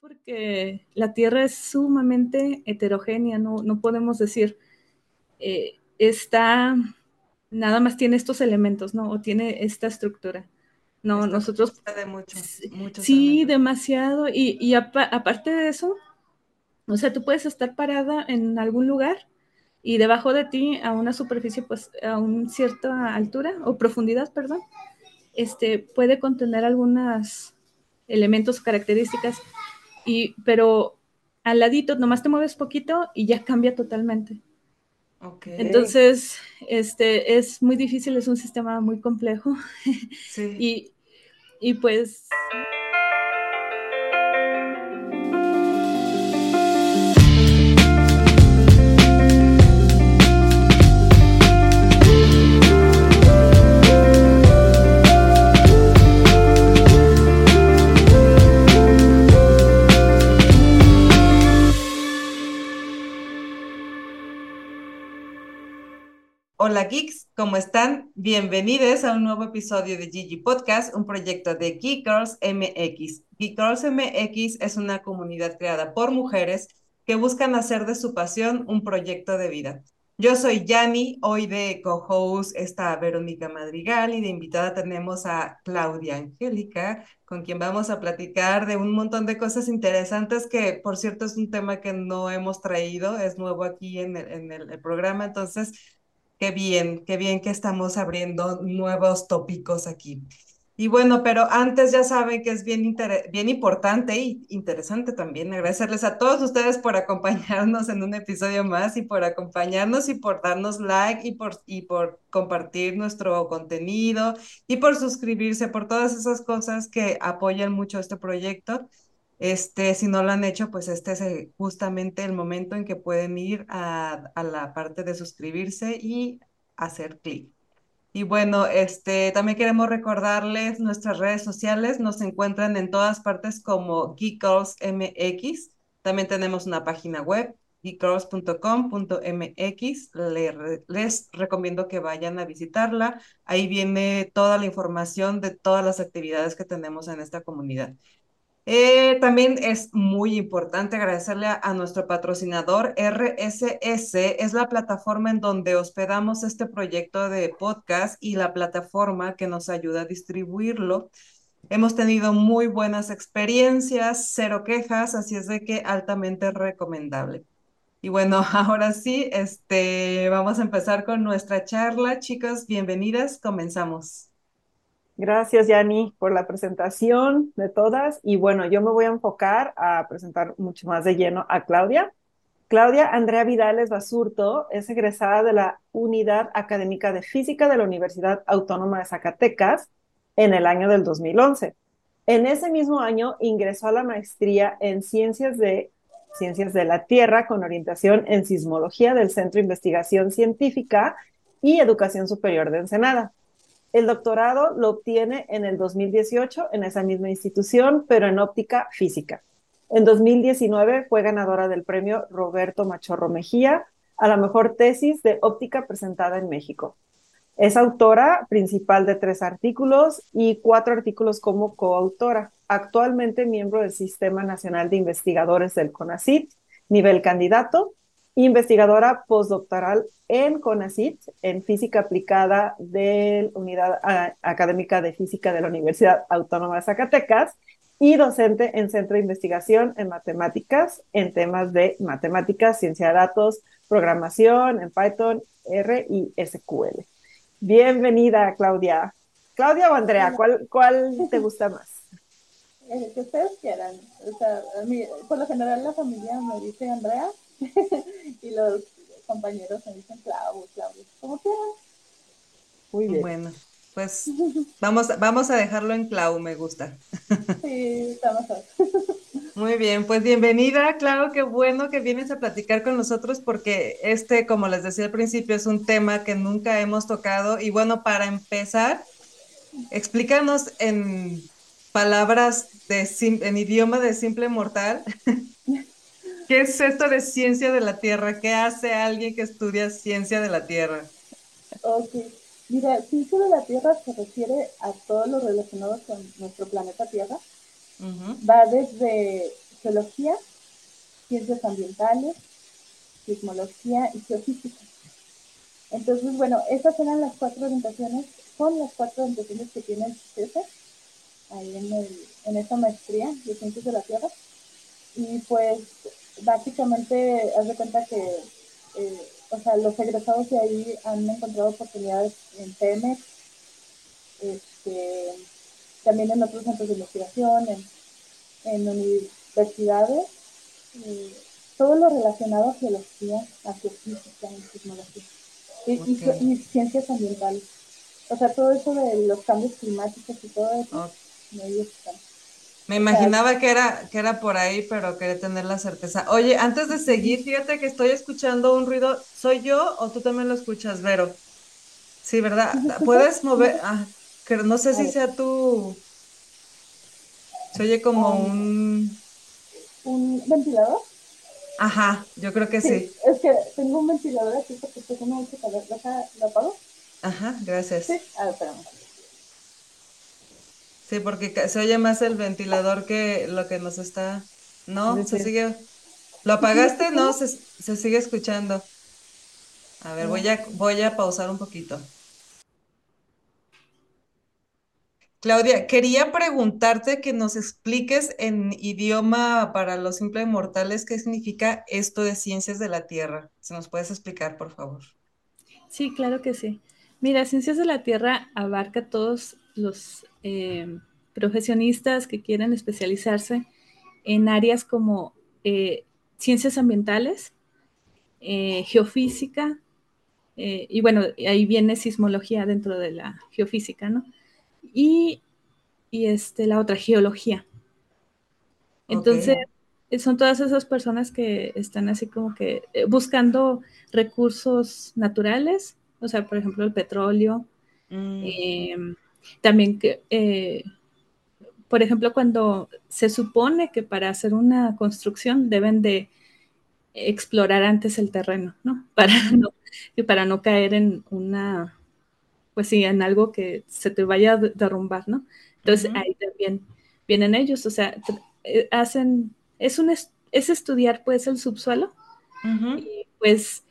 porque la Tierra es sumamente heterogénea, no, no podemos decir, eh, está, nada más tiene estos elementos, ¿no? O tiene esta estructura. No, nosotros... De mucho, sí, demasiado. Y, y aparte de eso, o sea, tú puedes estar parada en algún lugar y debajo de ti, a una superficie, pues a una cierta altura o profundidad, perdón, este, puede contener algunos elementos, características, y, pero al ladito nomás te mueves poquito y ya cambia totalmente. Okay. Entonces, este, es muy difícil, es un sistema muy complejo. Sí. y, y pues... Hola geeks, ¿cómo están? Bienvenidos a un nuevo episodio de Gigi Podcast, un proyecto de Geek Girls MX. Geek Girls MX es una comunidad creada por mujeres que buscan hacer de su pasión un proyecto de vida. Yo soy Yani, hoy de co-host está Verónica Madrigal y de invitada tenemos a Claudia Angélica, con quien vamos a platicar de un montón de cosas interesantes que, por cierto, es un tema que no hemos traído, es nuevo aquí en el, en el programa, entonces Qué bien, qué bien que estamos abriendo nuevos tópicos aquí. Y bueno, pero antes ya saben que es bien, bien importante y interesante también agradecerles a todos ustedes por acompañarnos en un episodio más y por acompañarnos y por darnos like y por, y por compartir nuestro contenido y por suscribirse, por todas esas cosas que apoyan mucho este proyecto. Este, si no lo han hecho, pues este es justamente el momento en que pueden ir a, la parte de suscribirse y hacer clic. Y bueno, este, también queremos recordarles nuestras redes sociales, nos encuentran en todas partes como Geekgirls MX. También tenemos una página web, geekgirls.com.mx. Les recomiendo que vayan a visitarla. Ahí viene toda la información de todas las actividades que tenemos en esta comunidad. Eh, también es muy importante agradecerle a, nuestro patrocinador RSS, es la plataforma en donde hospedamos este proyecto de podcast y la plataforma que nos ayuda a distribuirlo. Hemos tenido muy buenas experiencias, cero quejas, así es de que altamente recomendable. Y bueno, ahora sí, este, vamos a empezar con nuestra charla. Chicos, bienvenidas, comenzamos. Gracias, Yani, por la presentación de todas. Y bueno, yo me voy a enfocar a presentar mucho más de lleno a Claudia. Claudia Andrea Vidales Basurto es egresada de la Unidad Académica de Física de la Universidad Autónoma de Zacatecas en el año del 2011. En ese mismo año ingresó a la maestría en Ciencias de, Ciencias de la Tierra con orientación en Sismología del Centro de Investigación Científica y Educación Superior de Ensenada. El doctorado lo obtiene en el 2018 en esa misma institución, pero en óptica física. En 2019 fue ganadora del premio Roberto Machorro Mejía a la mejor tesis de óptica presentada en México. Es autora principal de tres artículos y cuatro artículos como coautora. Actualmente miembro del Sistema Nacional de Investigadores del CONACYT, nivel candidato, investigadora postdoctoral en CONACYT, en física aplicada de la Unidad Académica de Física de la Universidad Autónoma de Zacatecas y docente en Centro de Investigación en Matemáticas, en temas de matemáticas, ciencia de datos, programación en Python, R y SQL. Bienvenida, Claudia. Claudia o Andrea, ¿cuál, cuál te gusta más? El que ustedes quieran. O sea, por lo general la familia me dice Andrea, y los compañeros me dicen Clau, Claudio, como quieran. Muy bien. Bueno, pues vamos, vamos a dejarlo en Clau, me gusta. Sí, está mejor. Muy bien, pues bienvenida, Clau, qué bueno que vienes a platicar con nosotros porque este, como les decía al principio, es un tema que nunca hemos tocado y bueno, para empezar, explícanos en palabras de en idioma de simple mortal ¿Qué es esto de ciencia de la Tierra? ¿Qué hace alguien que estudia ciencia de la Tierra? Ok, mira, ciencia de la Tierra se refiere a todo lo relacionado con nuestro planeta Tierra. Va desde geología, ciencias ambientales, sismología y geofísica. Entonces, bueno, esas eran las cuatro orientaciones, son las cuatro orientaciones que tiene el CESE ahí en, el, en esta maestría de ciencias de la Tierra. Y pues básicamente, haz de cuenta que eh, o sea, los egresados de ahí han encontrado oportunidades en Pemex, este, también en otros centros de investigación, en, en universidades, todo lo relacionado a geología, a geofísica, en sismología y, y, ciencias ambientales. O sea, todo eso de los cambios climáticos y todo eso, ahí están. Me imaginaba que era, que era por ahí, pero quería tener la certeza. Oye, antes de seguir, fíjate que estoy escuchando un ruido. ¿Soy yo o tú también lo escuchas, Vero? Sí, ¿verdad? ¿Puedes mover? Ah, que no sé si sea tú. Se oye como un... ¿Un ventilador? Ajá, yo creo que sí. Es que tengo un ventilador aquí porque tengo mucho calor. ¿Lo apago? Ajá, gracias. Sí, a ver, espérame. Sí, porque se oye más el ventilador que lo que nos está. No, se sigue. ¿Lo apagaste? No, se, se sigue escuchando. A ver, voy a, voy a pausar un poquito. Claudia, quería preguntarte que nos expliques en idioma para los simples mortales qué significa esto de ciencias de la Tierra. Si nos puedes explicar, por favor. Sí, claro que sí. Mira, ciencias de la Tierra abarca todos los eh, profesionistas que quieren especializarse en áreas como eh, ciencias ambientales, eh, geofísica, y bueno, ahí viene sismología dentro de la geofísica, ¿no? Y, este, la otra, geología. Entonces, son todas esas personas que están así como que buscando recursos naturales, o sea, por ejemplo, el petróleo, mm. También que, eh, por ejemplo, cuando se supone que para hacer una construcción deben de explorar antes el terreno, ¿no? Para no, para no caer en una, pues sí, en algo que se te vaya a derrumbar, ¿no? Entonces ahí también vienen ellos, o sea, eh, hacen, es un, es estudiar pues el subsuelo y pues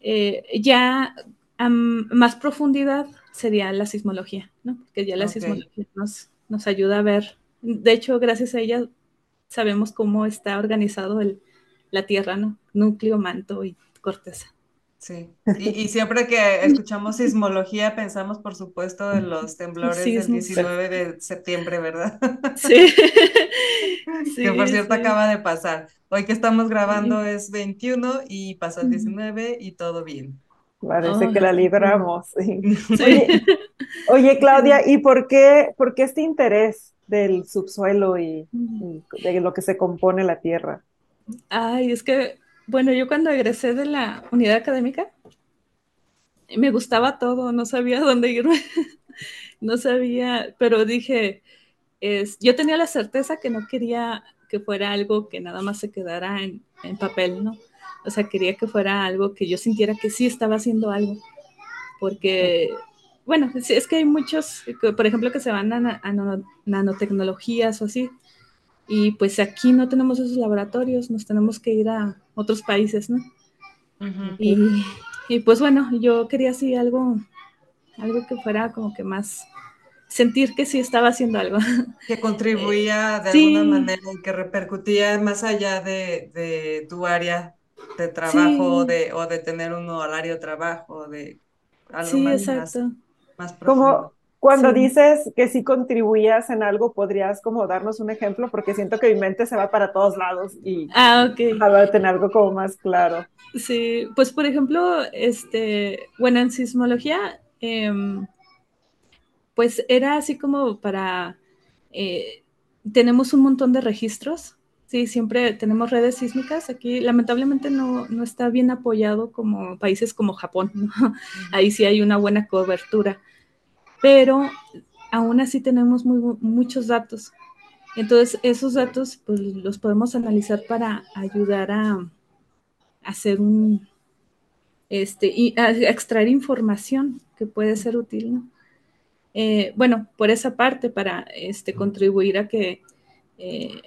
eh, ya a más profundidad sería la sismología, ¿no? Que ya la sismología nos, nos ayuda a ver. De hecho, gracias a ella sabemos cómo está organizado el, la Tierra, ¿no? Núcleo, manto y corteza. Sí, y, siempre que escuchamos sismología pensamos, por supuesto, en los temblores del 19 de septiembre, ¿verdad? Sí. que por cierto acaba de pasar. Hoy que estamos grabando es 21 y pasó el 19 y todo bien. Parece que la libramos. Oye, Claudia, ¿y por qué, por qué este interés del subsuelo y, de lo que se compone la Tierra? Ay, es que, bueno, yo cuando egresé de la unidad académica, me gustaba todo, no sabía dónde irme, no sabía, pero dije, es, yo tenía la certeza que no quería que fuera algo que nada más se quedara en, en papel, ¿no? O sea, quería que fuera algo que yo sintiera que sí estaba haciendo algo. Porque, bueno, es que hay muchos, por ejemplo, que se van a, nanotecnologías o así. Y pues aquí no tenemos esos laboratorios, nos tenemos que ir a otros países, ¿no? y, pues bueno, yo quería así algo, algo que fuera como que más sentir que sí estaba haciendo algo. Que contribuía de alguna manera y que repercutía más allá de, de tu área de trabajo o, de, o de tener un horario de trabajo, de algo sí, más, exacto. más, Como cuando dices que sí contribuías en algo, ¿podrías como darnos un ejemplo? Porque siento que mi mente se va para todos lados y ah, okay. a tener algo como más claro. Sí, pues por ejemplo, este, bueno, en sismología, em, pues era así como para, eh, tenemos un montón de registros Sí, siempre tenemos redes sísmicas. Aquí lamentablemente no, está bien apoyado como países como Japón. Ahí sí hay una buena cobertura. Pero aún así tenemos muy, muchos datos. Entonces, esos datos pues, los podemos analizar para ayudar a, hacer un, este, y a, extraer información que puede ser útil, eh, bueno, por esa parte, para este, contribuir a que eh,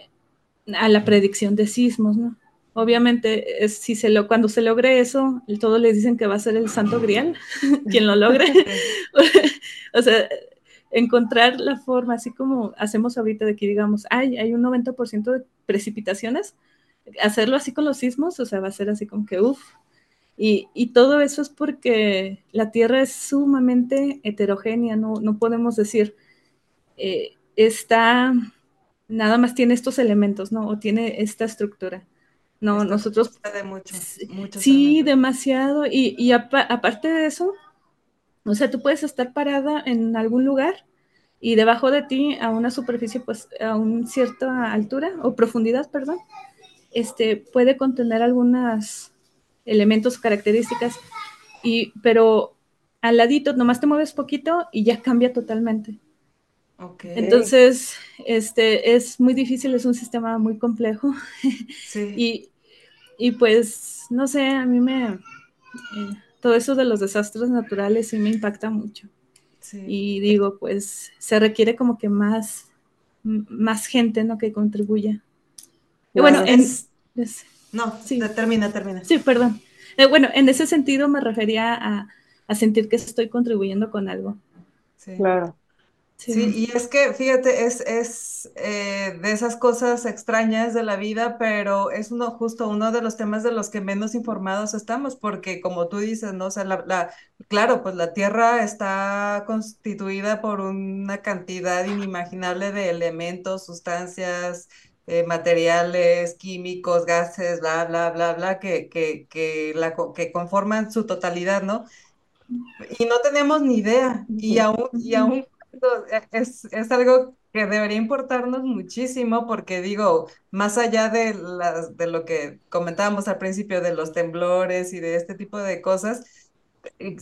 a la predicción de sismos, ¿no? Obviamente, es, si se lo, cuando se logre eso, todos les dicen que va a ser el santo grial, quien lo logre. o sea, encontrar la forma, así como hacemos ahorita de que digamos, ay, hay un 90% de precipitaciones, hacerlo así con los sismos, o sea, va a ser así como que, uff. Y, y, todo eso es porque la Tierra es sumamente heterogénea, no, no podemos decir, eh, está, nada más tiene estos elementos, ¿no? O tiene esta estructura. No, nosotros... De mucho, sí, demasiado. Y, y aparte de eso, o sea, tú puedes estar parada en algún lugar y debajo de ti, a una superficie, pues a una cierta altura o profundidad, perdón, este, puede contener algunos elementos, características, y, pero al ladito nomás te mueves poquito y ya cambia totalmente. Okay. Entonces, este, es muy difícil, es un sistema muy complejo. Sí. y, y, pues, no sé, a mí me... Eh, todo eso de los desastres naturales sí me impacta mucho. Sí. Y digo, pues se requiere como que más, más gente, ¿no? Que contribuya. Y bueno, en, no, sí. termina, termina. Sí, perdón. Eh, bueno, en ese sentido me refería a, a, sentir que estoy contribuyendo con algo. Sí. Claro. Sí. y es que, fíjate, es, es eh, de esas cosas extrañas de la vida, pero es uno, justo uno de los temas de los que menos informados estamos, porque como tú dices, ¿no? O sea, la, la, claro, pues la Tierra está constituida por una cantidad inimaginable de elementos, sustancias, eh, materiales, químicos, gases, bla, bla, bla, bla, que, que, que, la, que conforman su totalidad, ¿no? Y no tenemos ni idea, y aún, y aún es, es algo que debería importarnos muchísimo porque digo, más allá de, las, de lo que comentábamos al principio de los temblores y de este tipo de cosas,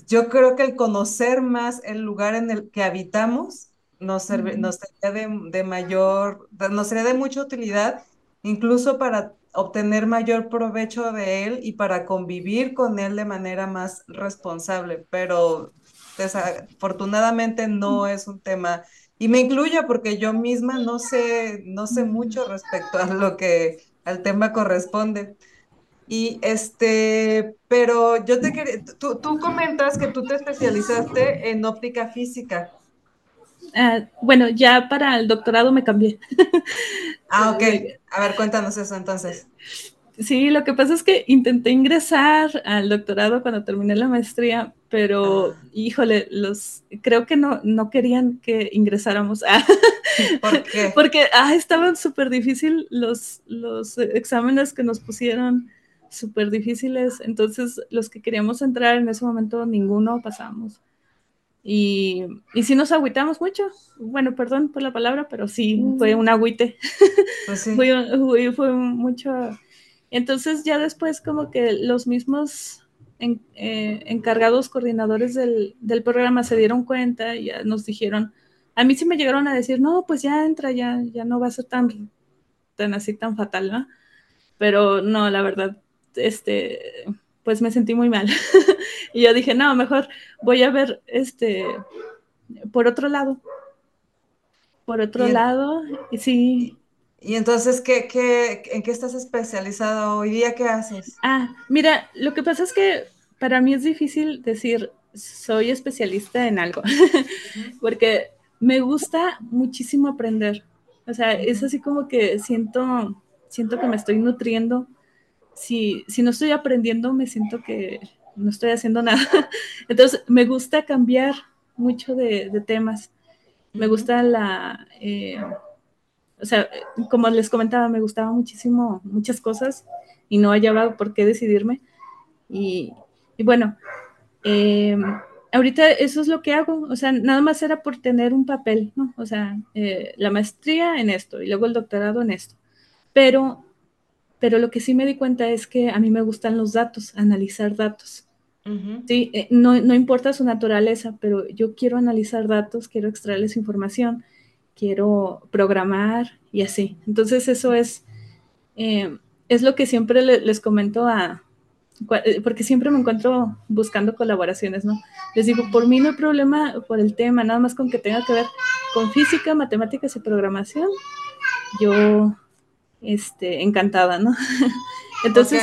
yo creo que el conocer más el lugar en el que habitamos nos, nos sería de, de, mayor, nos sería de mucha utilidad, incluso para obtener mayor provecho de él y para convivir con él de manera más responsable, pero desafortunadamente no es un tema, y me incluyo porque yo misma no sé, no sé mucho respecto a lo que al tema corresponde. Y este, pero yo te quería, tú, tú comentas que tú te especializaste en óptica física. Uh, bueno, ya para el doctorado me cambié. ah, ok. A ver, cuéntanos eso entonces. Sí, lo que pasa es que intenté ingresar al doctorado cuando terminé la maestría, pero híjole, los creo que no, no querían que ingresáramos. ¿Por qué? Porque ah, estaban súper difíciles los, los exámenes que nos pusieron, súper difíciles. Entonces, los que queríamos entrar en ese momento, ninguno pasamos. Y, y sí nos agüitamos mucho. Bueno, perdón por la palabra, pero sí, fue un agüite. Pues sí. fue, fue, fue mucho entonces ya después como que los mismos eh, encargados coordinadores del, programa se dieron cuenta y ya nos dijeron, a mí sí me llegaron a decir, no, pues ya entra, ya, ya no va a ser tan, tan así, tan fatal, ¿no? Pero no, la verdad, este, pues me sentí muy mal. y yo dije, no, mejor voy a ver, este, por otro lado. Por otro lado, y sí. Y entonces, ¿qué, qué, ¿en qué estás especializado hoy día? ¿Qué haces? Ah, mira, lo que pasa es que para mí es difícil decir soy especialista en algo, porque me gusta muchísimo aprender. O sea, es así como que siento, siento que me estoy nutriendo. Si, si no estoy aprendiendo, me siento que no estoy haciendo nada. Entonces, me gusta cambiar mucho de, de temas. Me gusta la... Eh, o sea, como les comentaba, me gustaba muchísimo muchas cosas y no hallaba por qué decidirme. Y, bueno, em, ahorita eso es lo que hago, o sea, nada más era por tener un papel, ¿no? O sea, eh, la maestría en esto y luego el doctorado en esto. Pero, pero lo que sí me di cuenta es que a mí me gustan los datos, analizar datos. Sí, eh, no, no importa su naturaleza, pero yo quiero analizar datos, quiero extraerles información quiero programar y así. Entonces eso es, eh, es lo que siempre les comento a, eh, porque siempre me encuentro buscando colaboraciones, ¿no? Les digo, por mí no hay problema por el tema, nada más con que tenga que ver con física, matemáticas y programación. Yo, este, encantada, ¿no? entonces,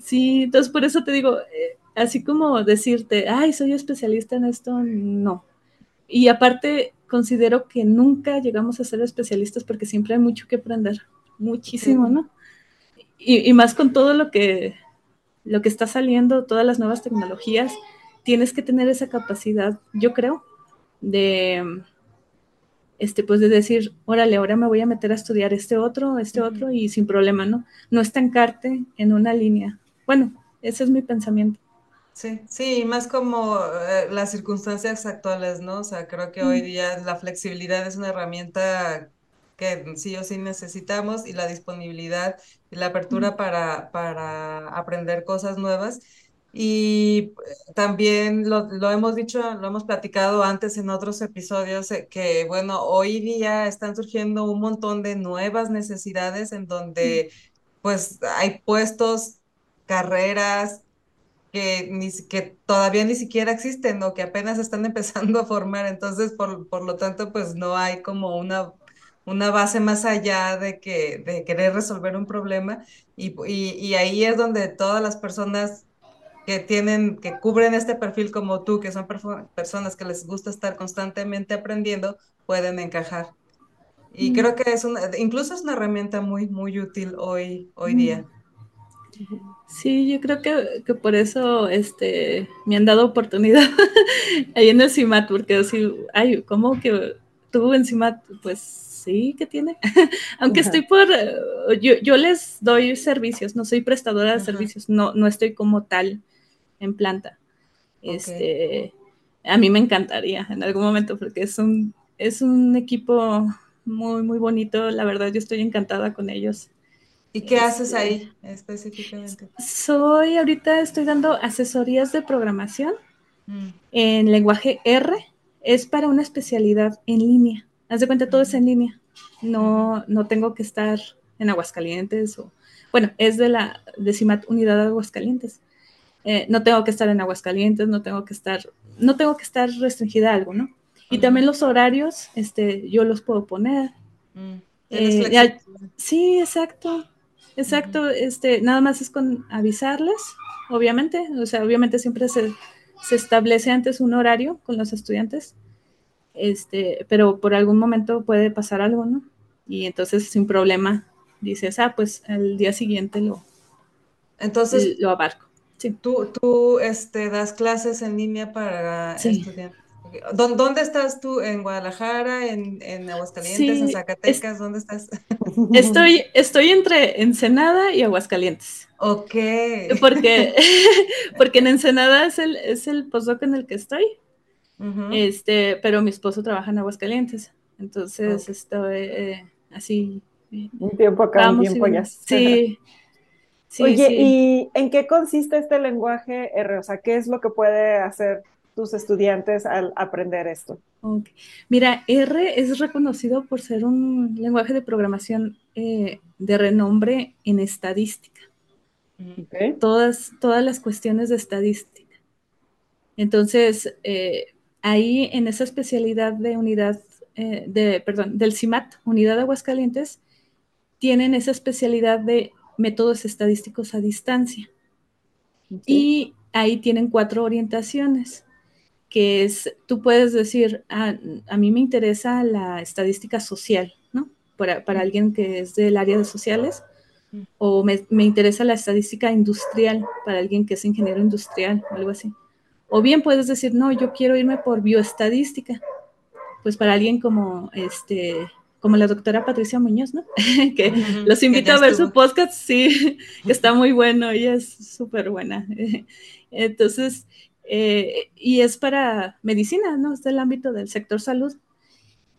sí, entonces por eso te digo, eh, así como decirte, ay, soy especialista en esto, no. Y aparte, considero que nunca llegamos a ser especialistas porque siempre hay mucho que aprender, muchísimo, ¿no? Y, más con todo lo que, lo que está saliendo, todas las nuevas tecnologías, tienes que tener esa capacidad, yo creo, de, este, pues de decir, órale, ahora me voy a meter a estudiar este otro, este otro, y sin problema, ¿no? No estancarte en una línea. Bueno, ese es mi pensamiento. Sí, sí, más como eh, las circunstancias actuales, ¿no? O sea, creo que hoy día la flexibilidad es una herramienta que sí o sí necesitamos y la disponibilidad y la apertura para, para aprender cosas nuevas. Y eh, también lo, lo, hemos dicho, lo hemos platicado antes en otros episodios, eh, que bueno, hoy día están surgiendo un montón de nuevas necesidades en donde pues hay puestos, carreras, que, ni, que todavía ni siquiera existen o que apenas están empezando a formar. Entonces, por, por lo tanto, pues no hay como una, una base más allá de, que, de querer resolver un problema. Y, y, y ahí es donde todas las personas que tienen, que cubren este perfil como tú, que son personas que les gusta estar constantemente aprendiendo, pueden encajar. Y creo que es una, incluso es una herramienta muy, muy útil hoy, hoy día. Sí, yo creo que, por eso este, me han dado oportunidad ahí en el CIMAT, porque así, ay, ¿cómo que tuvo en CIMAT? Pues sí, que tiene. Aunque estoy por, yo, yo, les doy servicios, no soy prestadora de servicios, no, no estoy como tal en planta. Este, a mí me encantaría en algún momento porque es un, es un equipo muy, muy bonito, la verdad yo estoy encantada con ellos. ¿Y qué haces ahí este, específicamente? Soy, ahorita estoy dando asesorías de programación mm. en lenguaje R. Es para una especialidad en línea. Haz de cuenta, todo es en línea. No, no tengo que estar en Aguascalientes o, bueno, es de la décima unidad de Aguascalientes. Eh, no tengo que estar en Aguascalientes, no tengo que estar, no tengo que estar restringida a algo, ¿no? Y también los horarios, este, yo los puedo poner. Mm. Eh, sí, exacto. Exacto, este, nada más es con avisarles, obviamente, o sea, obviamente siempre se, establece antes un horario con los estudiantes, este, pero por algún momento puede pasar algo, ¿no? Y entonces sin problema dices, ah, pues el día siguiente lo, entonces, lo abarco. Sí. Tú, tú este, das clases en línea para estudiantes. ¿Dónde estás tú? ¿En Guadalajara? ¿En, en Aguascalientes? ¿En Zacatecas? ¿Dónde estás? Estoy, estoy entre Ensenada y Aguascalientes. Ok. Porque, porque en Ensenada es el, es el postdoc en el que estoy. este, pero mi esposo trabaja en Aguascalientes. Entonces estoy eh, así. Un tiempo acá, un tiempo allá. Sí. sí Oye, ¿y en qué consiste este lenguaje R? O sea, ¿qué es lo que puede hacer tus estudiantes al aprender esto? Mira, R es reconocido por ser un lenguaje de programación eh, de renombre en estadística. Todas, todas las cuestiones de estadística. Entonces, eh, ahí en esa especialidad de unidad, eh, de, perdón, del CIMAT, Unidad de Aguascalientes, tienen esa especialidad de métodos estadísticos a distancia. Y ahí tienen cuatro orientaciones que es, tú puedes decir, ah, a mí me interesa la estadística social, ¿no? Para, alguien que es del área de sociales, o me, interesa la estadística industrial para alguien que es ingeniero industrial o algo así. O bien puedes decir, no, yo quiero irme por bioestadística, pues para alguien como este como la doctora Patricia Muñoz, ¿no? que los invito a ver su podcast, sí, que está muy bueno, ella es súper buena. Entonces, eh, y es para medicina, ¿no? Es del ámbito del sector salud.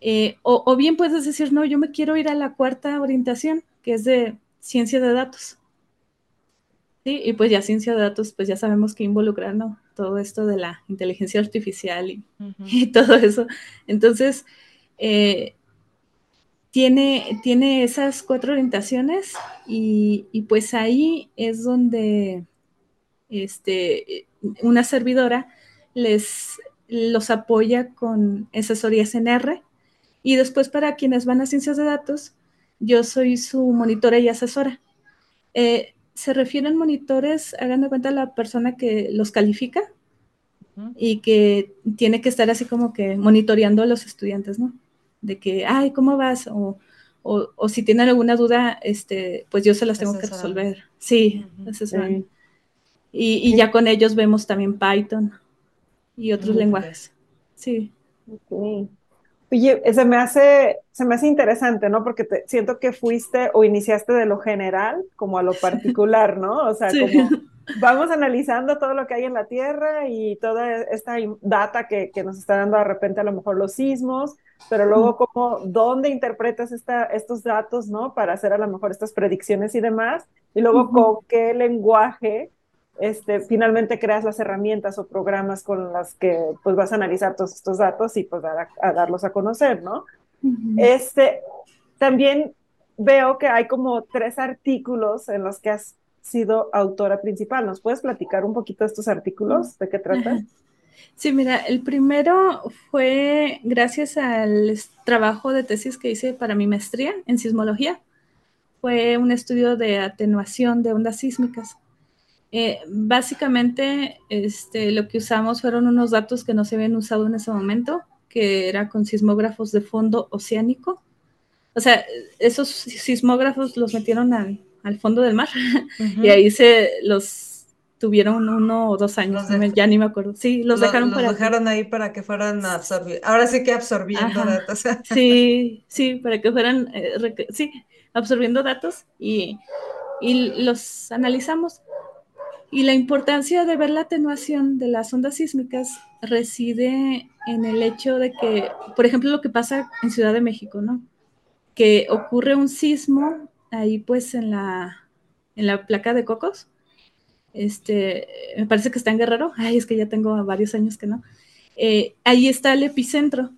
Eh, o, bien puedes decir, no, yo me quiero ir a la cuarta orientación, que es de ciencia de datos. Sí, y pues ya ciencia de datos, pues ya sabemos que involucra, ¿no? Todo esto de la inteligencia artificial y, todo eso. Entonces, eh, tiene, tiene esas cuatro orientaciones y, y, pues ahí es donde este, una servidora les los apoya con asesorías en R y después para quienes van a ciencias de datos yo soy su monitora y asesora. Eh, se refieren monitores, hagan de cuenta la persona que los califica y que tiene que estar así como que monitoreando a los estudiantes, ¿no? De que, ay, ¿cómo vas? O, o, si tienen alguna duda, este, pues yo se las tengo que resolver. Sí, Y, y ya con ellos vemos también Python y otros lenguajes. Sí. Oye, se me hace, se me hace interesante, ¿no? Porque te, siento que fuiste o iniciaste de lo general como a lo particular, ¿no? O sea, como vamos analizando todo lo que hay en la Tierra y toda esta data que, que nos está dando de repente a lo mejor los sismos, pero luego como dónde interpretas esta, estos datos, ¿no? Para hacer a lo mejor estas predicciones y demás, y luego con qué lenguaje este, finalmente creas las herramientas o programas con las que pues vas a analizar todos estos datos y pues dar a, darlos a conocer, ¿no? Este, también veo que hay como tres artículos en los que has sido autora principal. ¿Nos puedes platicar un poquito de estos artículos? ¿De qué tratan? Sí, mira, el primero fue gracias al trabajo de tesis que hice para mi maestría en sismología. Fue un estudio de atenuación de ondas sísmicas. Eh, básicamente, este, lo que usamos fueron unos datos que no se habían usado en ese momento, que era con sismógrafos de fondo oceánico. O sea, esos sismógrafos los metieron al, al fondo del mar y ahí se los tuvieron uno o dos años, ya ni me acuerdo. Sí, los dejaron los dejaron ahí para que fueran absorbiendo. Ahora sí que absorbiendo datos. sí, sí, para que fueran, eh, sí, absorbiendo datos y, y los analizamos. Y la importancia de ver la atenuación de las ondas sísmicas reside en el hecho de que, por ejemplo, lo que pasa en Ciudad de México, ¿no? Que ocurre un sismo ahí pues en la, en la placa de Cocos. Este, me parece que está en Guerrero. Ay, es que ya tengo varios años que no. Eh, ahí está el epicentro.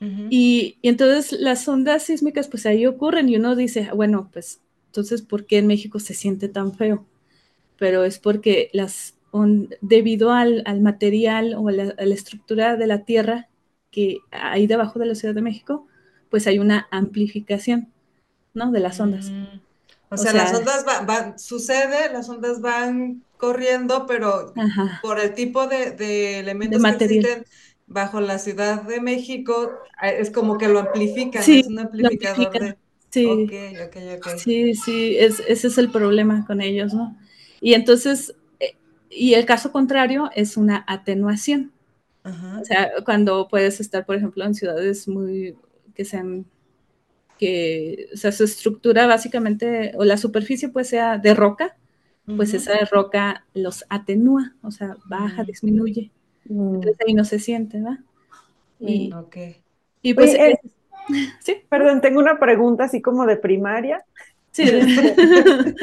y, y, entonces las ondas sísmicas pues ahí ocurren y uno dice, bueno, pues entonces, ¿por qué en México se siente tan feo? Pero es porque las debido al, material o a la, estructura de la tierra que hay debajo de la Ciudad de México, pues hay una amplificación, ¿no? De las ondas. Mm. O, sea, las ondas van, sucede, las ondas van corriendo, pero por el tipo de, elementos que existen bajo la Ciudad de México, es como que lo amplifican, es un amplificador de... Sí, okay, okay, okay. sí, sí, ese es el problema con ellos, ¿no? Y entonces, eh, y el caso contrario es una atenuación. O sea, cuando puedes estar, por ejemplo, en ciudades muy que sean que, o sea, su estructura básicamente, o la superficie pues sea de roca, pues esa roca los atenúa, o sea, baja, mm. disminuye. Mm. Entonces ahí no se siente, ¿verdad? Y, y pues... Eh, sí. Perdón, tengo una pregunta así como de primaria. Sí.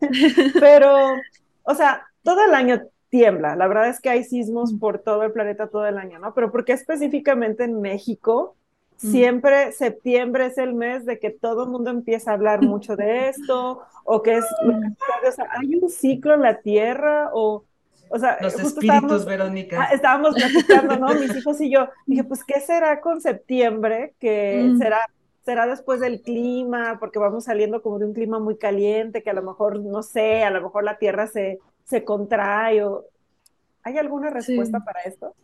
Pero, o sea, todo el año tiembla. La verdad es que hay sismos por todo el planeta todo el año, ¿no? Pero ¿por qué específicamente en México? Siempre septiembre es el mes de que todo el mundo empieza a hablar mucho de esto, o que es, o sea, hay un ciclo en la Tierra, o, o sea, los espíritus, Verónica. Ah, estábamos platicando, ¿no? Mis hijos y yo. Dije, pues, ¿qué será con septiembre? Que será será después del clima, porque vamos saliendo como de un clima muy caliente, que a lo mejor, no sé, a lo mejor la Tierra se, se contrae o... ¿Hay alguna respuesta para esto?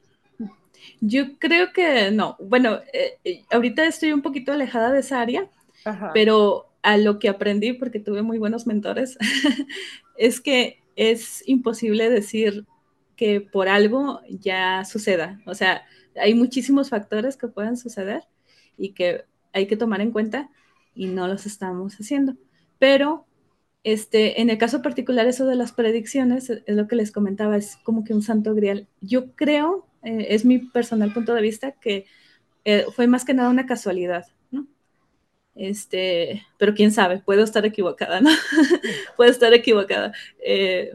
Yo creo que no. Bueno, eh, eh, ahorita estoy un poquito alejada de esa área, pero a lo que aprendí, porque tuve muy buenos mentores, es que es imposible decir que por algo ya suceda. O sea, hay muchísimos factores que pueden suceder y que hay que tomar en cuenta y no los estamos haciendo. Pero este, en el caso particular, eso de las predicciones, es lo que les comentaba, es como que un santo grial. Yo creo, eh, es mi personal punto de vista, que eh, fue más que nada una casualidad, ¿no? Este, pero quién sabe, puedo estar equivocada, ¿no? puedo estar equivocada. Eh,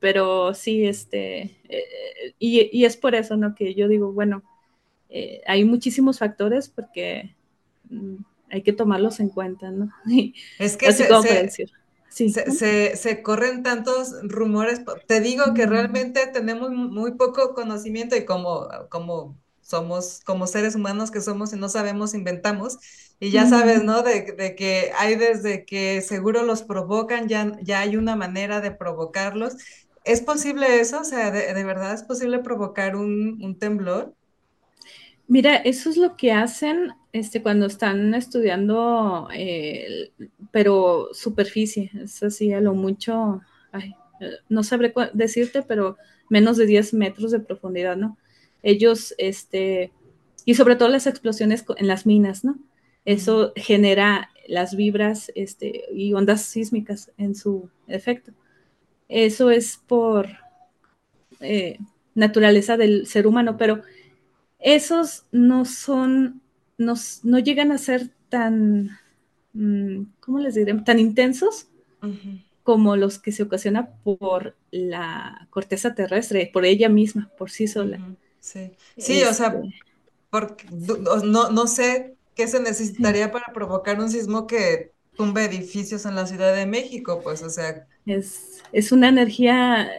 pero sí, este, y, y, es por eso, ¿no? Que yo digo, bueno, hay muchísimos factores porque hay que tomarlos en cuenta, ¿no? Es que se, se, se, corren tantos rumores. Te digo que realmente tenemos muy poco conocimiento y como, como somos, como seres humanos que somos y no sabemos, inventamos. Y ya sabes, ¿no? De, de, que hay desde que seguro los provocan, ya, ya hay una manera de provocarlos. ¿Es posible eso? O sea, ¿de, de verdad es posible provocar un, un, temblor? Mira, eso es lo que hacen este, cuando están estudiando, eh, pero superficie, es así, a lo mucho, ay, no sabré decirte, pero menos de 10 metros de profundidad, ¿no? Ellos, este, y sobre todo las explosiones en las minas, ¿no? Eso genera las vibras este, y ondas sísmicas en su efecto. Eso es por eh, naturaleza del ser humano, pero esos no son, no, no llegan a ser tan, mm, ¿cómo les diré? Tan intensos uh -huh. como los que se ocasiona por la corteza terrestre, por ella misma, por sí sola. Uh -huh. Sí, sí este, o sea, este porque no, no sé qué se necesitaría sí. para provocar un sismo que tumbe edificios en la Ciudad de México, pues, o sea. Es, es una energía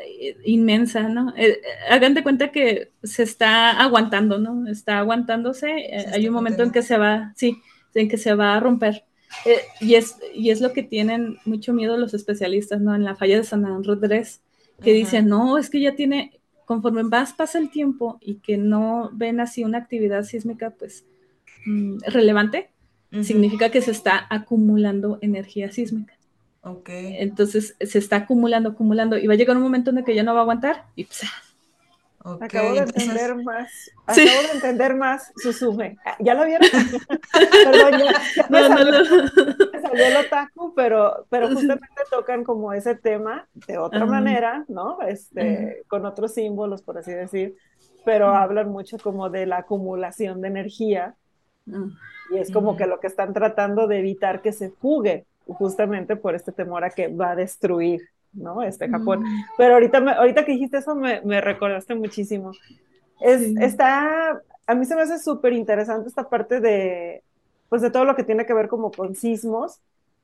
inmensa, ¿no? Eh, hagan de cuenta que se está aguantando, ¿no? Está aguantándose, eh, está hay un momento en que se va, sí, en que se va a romper. Eh, y, es, y es lo que tienen mucho miedo los especialistas, ¿no? En la falla de San Andrés, que dicen, no, es que ya tiene, conforme más pasa el tiempo y que no ven así una actividad sísmica, pues, mmm, relevante, uh -huh. significa que se está acumulando energía sísmica. Okay. Entonces se está acumulando, acumulando, y va a llegar un momento en el que ya no va a aguantar y pues, Okay, acabo de entender más, sí. acabo de entender más Susume. ¿Ya lo vieron? Perdón, ya, ya me, no, salió, no, no. me, salió, el otaku, pero, pero justamente tocan como ese tema de otra uh -huh. manera, ¿no? Este, uh -huh. Con otros símbolos, por así decir, pero uh -huh. hablan mucho como de la acumulación de energía y es como que lo que están tratando de evitar que se fugue, justamente por este temor a que va a destruir ¿no? Este Japón. Mm. Pero ahorita, me, ahorita que dijiste eso me, me recordaste muchísimo. Es, sí. Está, a mí se me hace súper interesante esta parte de, pues de todo lo que tiene que ver como con sismos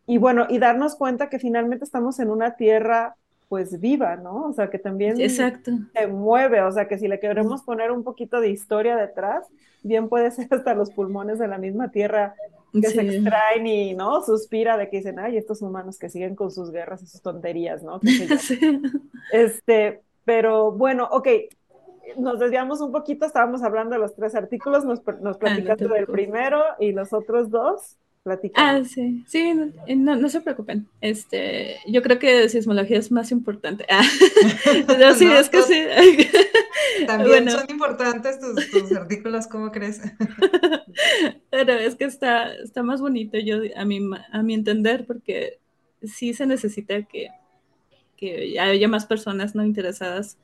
y bueno, y darnos cuenta que finalmente estamos en una tierra pues viva, ¿no? O sea, que también Exacto. se mueve, o sea, que si le queremos poner un poquito de historia detrás, bien puede ser hasta los pulmones de la misma tierra que sí. se extraen y, ¿no? Suspira de que dicen, ay, estos humanos que siguen con sus guerras y sus tonterías, ¿no? sí. Este, pero bueno, ok, nos desviamos un poquito, estábamos hablando de los tres artículos, nos, nos platicaste ah, no del primero y los otros dos. Ah, sí, sí, no, no, se preocupen. Este, yo creo que sismología es más importante. Ah, no, sí, no, es que sí. También bueno. son importantes tus, tus artículos, ¿cómo crees? Pero es que está, está más bonito, yo a mi, a mi entender, porque sí se necesita que, que haya más personas no interesadas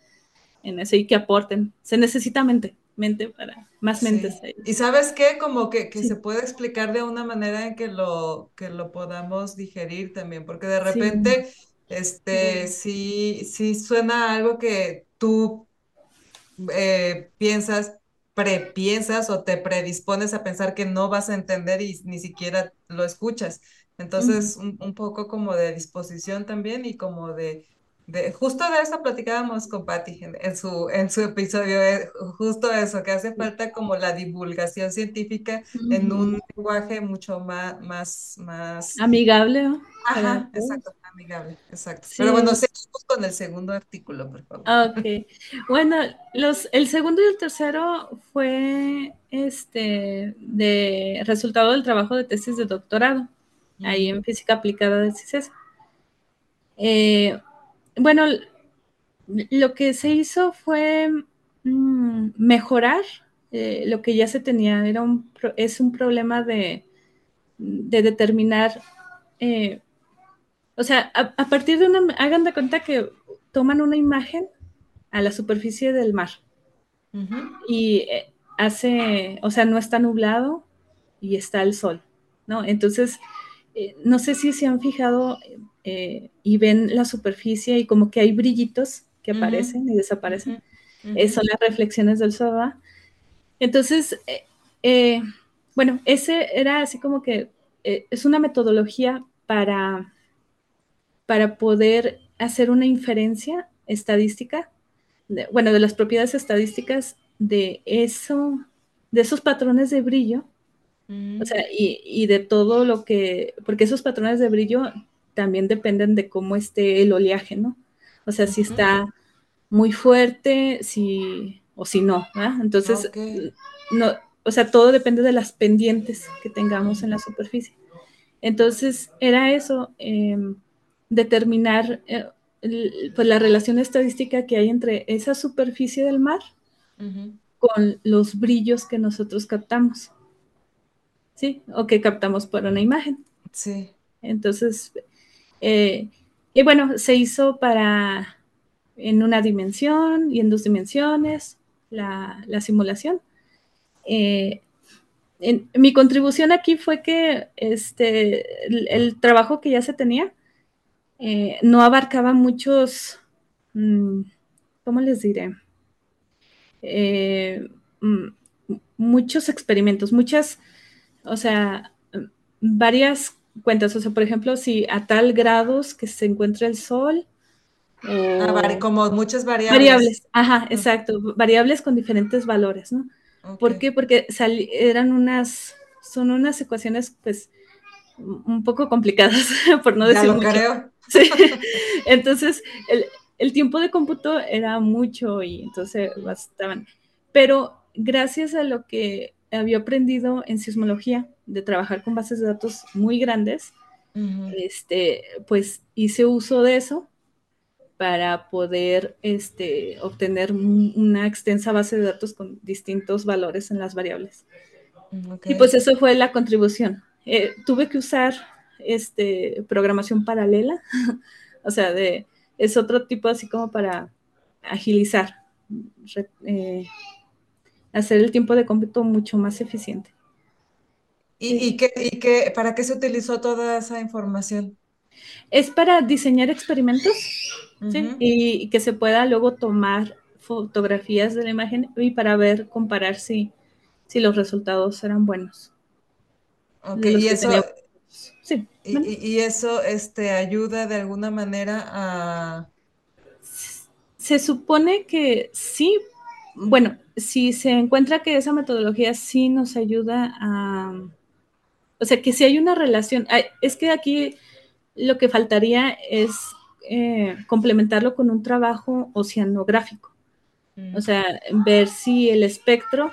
en eso y que aporten. Se necesita mente mente para más mentes. Sí. Y sabes qué, como que, que sí. se puede explicar de una manera en que lo, que lo podamos digerir también, porque de repente, sí. este, sí. sí, suena algo que tú eh, piensas, prepiensas o te predispones a pensar que no vas a entender y ni siquiera lo escuchas. Entonces, uh -huh. un, un poco como de disposición también y como de de, justo de eso platicábamos con Patti en, en, su, en su episodio, justo eso, que hace falta como la divulgación científica en un lenguaje mucho más, más, más... amigable. Ajá, exacto, amigable, exacto. Sí. Pero bueno, seguimos con el segundo artículo, por favor. Ok, bueno, los, el segundo y el tercero fue este de resultado del trabajo de tesis de doctorado, ahí en física aplicada del CICES. Eh, bueno, lo que se hizo fue mmm, mejorar eh, lo que ya se tenía. Era un, es un problema de, de determinar, eh, o sea, a, a, partir de una, hagan de cuenta que toman una imagen a la superficie del mar uh -huh. y eh, hace, o sea, no está nublado y está el sol, ¿no? Entonces, eh, no sé si se han fijado eh, y ven la superficie y como que hay brillitos que uh -huh. aparecen y desaparecen. Uh -huh. eh, son las reflexiones del sol. Entonces, eh, bueno, ese era así como que es una metodología para, para poder hacer una inferencia estadística, de, bueno, de las propiedades estadísticas de eso, de esos patrones de brillo O sea, y, y, de todo lo que, porque esos patrones de brillo también dependen de cómo esté el oleaje, ¿no? O sea, si está muy fuerte, si, o si no, ¿verdad? Entonces, no, o sea, todo depende de las pendientes que tengamos en la superficie. Entonces, era eso, em, determinar eh, pues la relación estadística que hay entre esa superficie del mar con los brillos que nosotros captamos. ¿Sí? O que captamos por una imagen. Sí. Entonces, eh, y bueno, se hizo para en una dimensión y en dos dimensiones la, simulación. Eh, mi contribución aquí fue que este, el trabajo que ya se tenía eh, no abarcaba muchos, mm, ¿cómo les diré? Eh, mm, muchos experimentos, muchas, o sea, varias cuentas. O sea, por ejemplo, si a tal grados que se encuentra el sol. Ah, como muchas variables. Variables, ajá, exacto. Variables con diferentes valores, ¿no? ¿Por qué? Porque eran unas, son unas ecuaciones, pues, un poco complicadas, por no decir ya lo Creo. Sí. Entonces, el, tiempo de cómputo era mucho y entonces bastaban. Pero gracias a lo que había aprendido en sismología, de trabajar con bases de datos muy grandes, este, pues hice uso de eso para poder este, obtener una extensa base de datos con distintos valores en las variables. Mm, y pues eso fue la contribución. Eh, tuve que usar este, programación paralela, o sea, de, es otro tipo así como para agilizar, eh, hacer el tiempo de cómputo mucho más eficiente. ¿Y, qué, para qué se utilizó toda esa información? Es para diseñar experimentos y, que se pueda luego tomar fotografías de la imagen y para ver, comparar si, si los resultados eran buenos. Ok, y eso, Sí. Y, eso este, ayuda de alguna manera a... Se supone que sí, bueno, si se encuentra que esa metodología sí nos ayuda a... O sea, que si hay una relación, es que aquí lo que faltaría es eh, complementarlo con un trabajo oceanográfico. O sea, ver si el espectro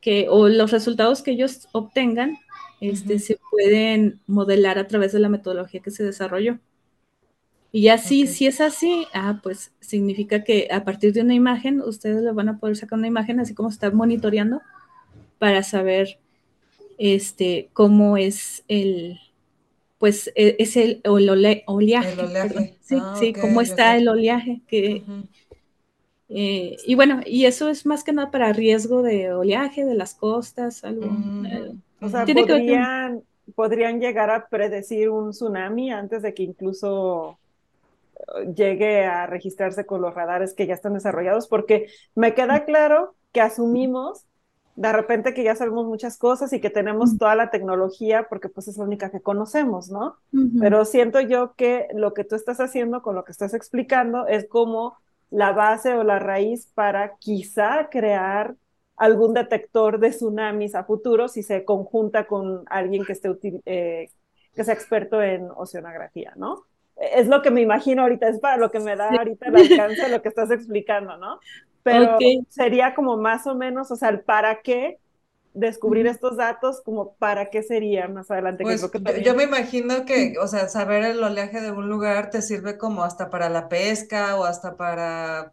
que, o los resultados que ellos obtengan este, se pueden modelar a través de la metodología que se desarrolló. Y así, si es así, ah, pues significa que a partir de una imagen, ustedes le van a poder sacar una imagen, así como estar monitoreando, para saber este, cómo es el, pues, e, es el, oleaje. Sí, ah, sí, cómo está el oleaje. Que, eh, y bueno, y eso es más que nada para riesgo de oleaje, de las costas, algo. Eh, o sea, podrían, llegar a predecir un tsunami antes de que incluso llegue a registrarse con los radares que ya están desarrollados, porque me queda claro que asumimos de repente que ya sabemos muchas cosas y que tenemos toda la tecnología porque pues es la única que conocemos, ¿no? Pero siento yo que lo que tú estás haciendo con lo que estás explicando es como la base o la raíz para quizá crear algún detector de tsunamis a futuro si se conjunta con alguien que, esté eh, que sea experto en oceanografía, ¿no? Es lo que me imagino ahorita, es para lo que me da ahorita el alcance de lo que estás explicando, ¿no? Pero sería como más o menos, o sea, el para qué descubrir estos datos, como para qué sería más adelante. Pues, yo, me imagino que, o sea, saber el oleaje de un lugar te sirve como hasta para la pesca o hasta para,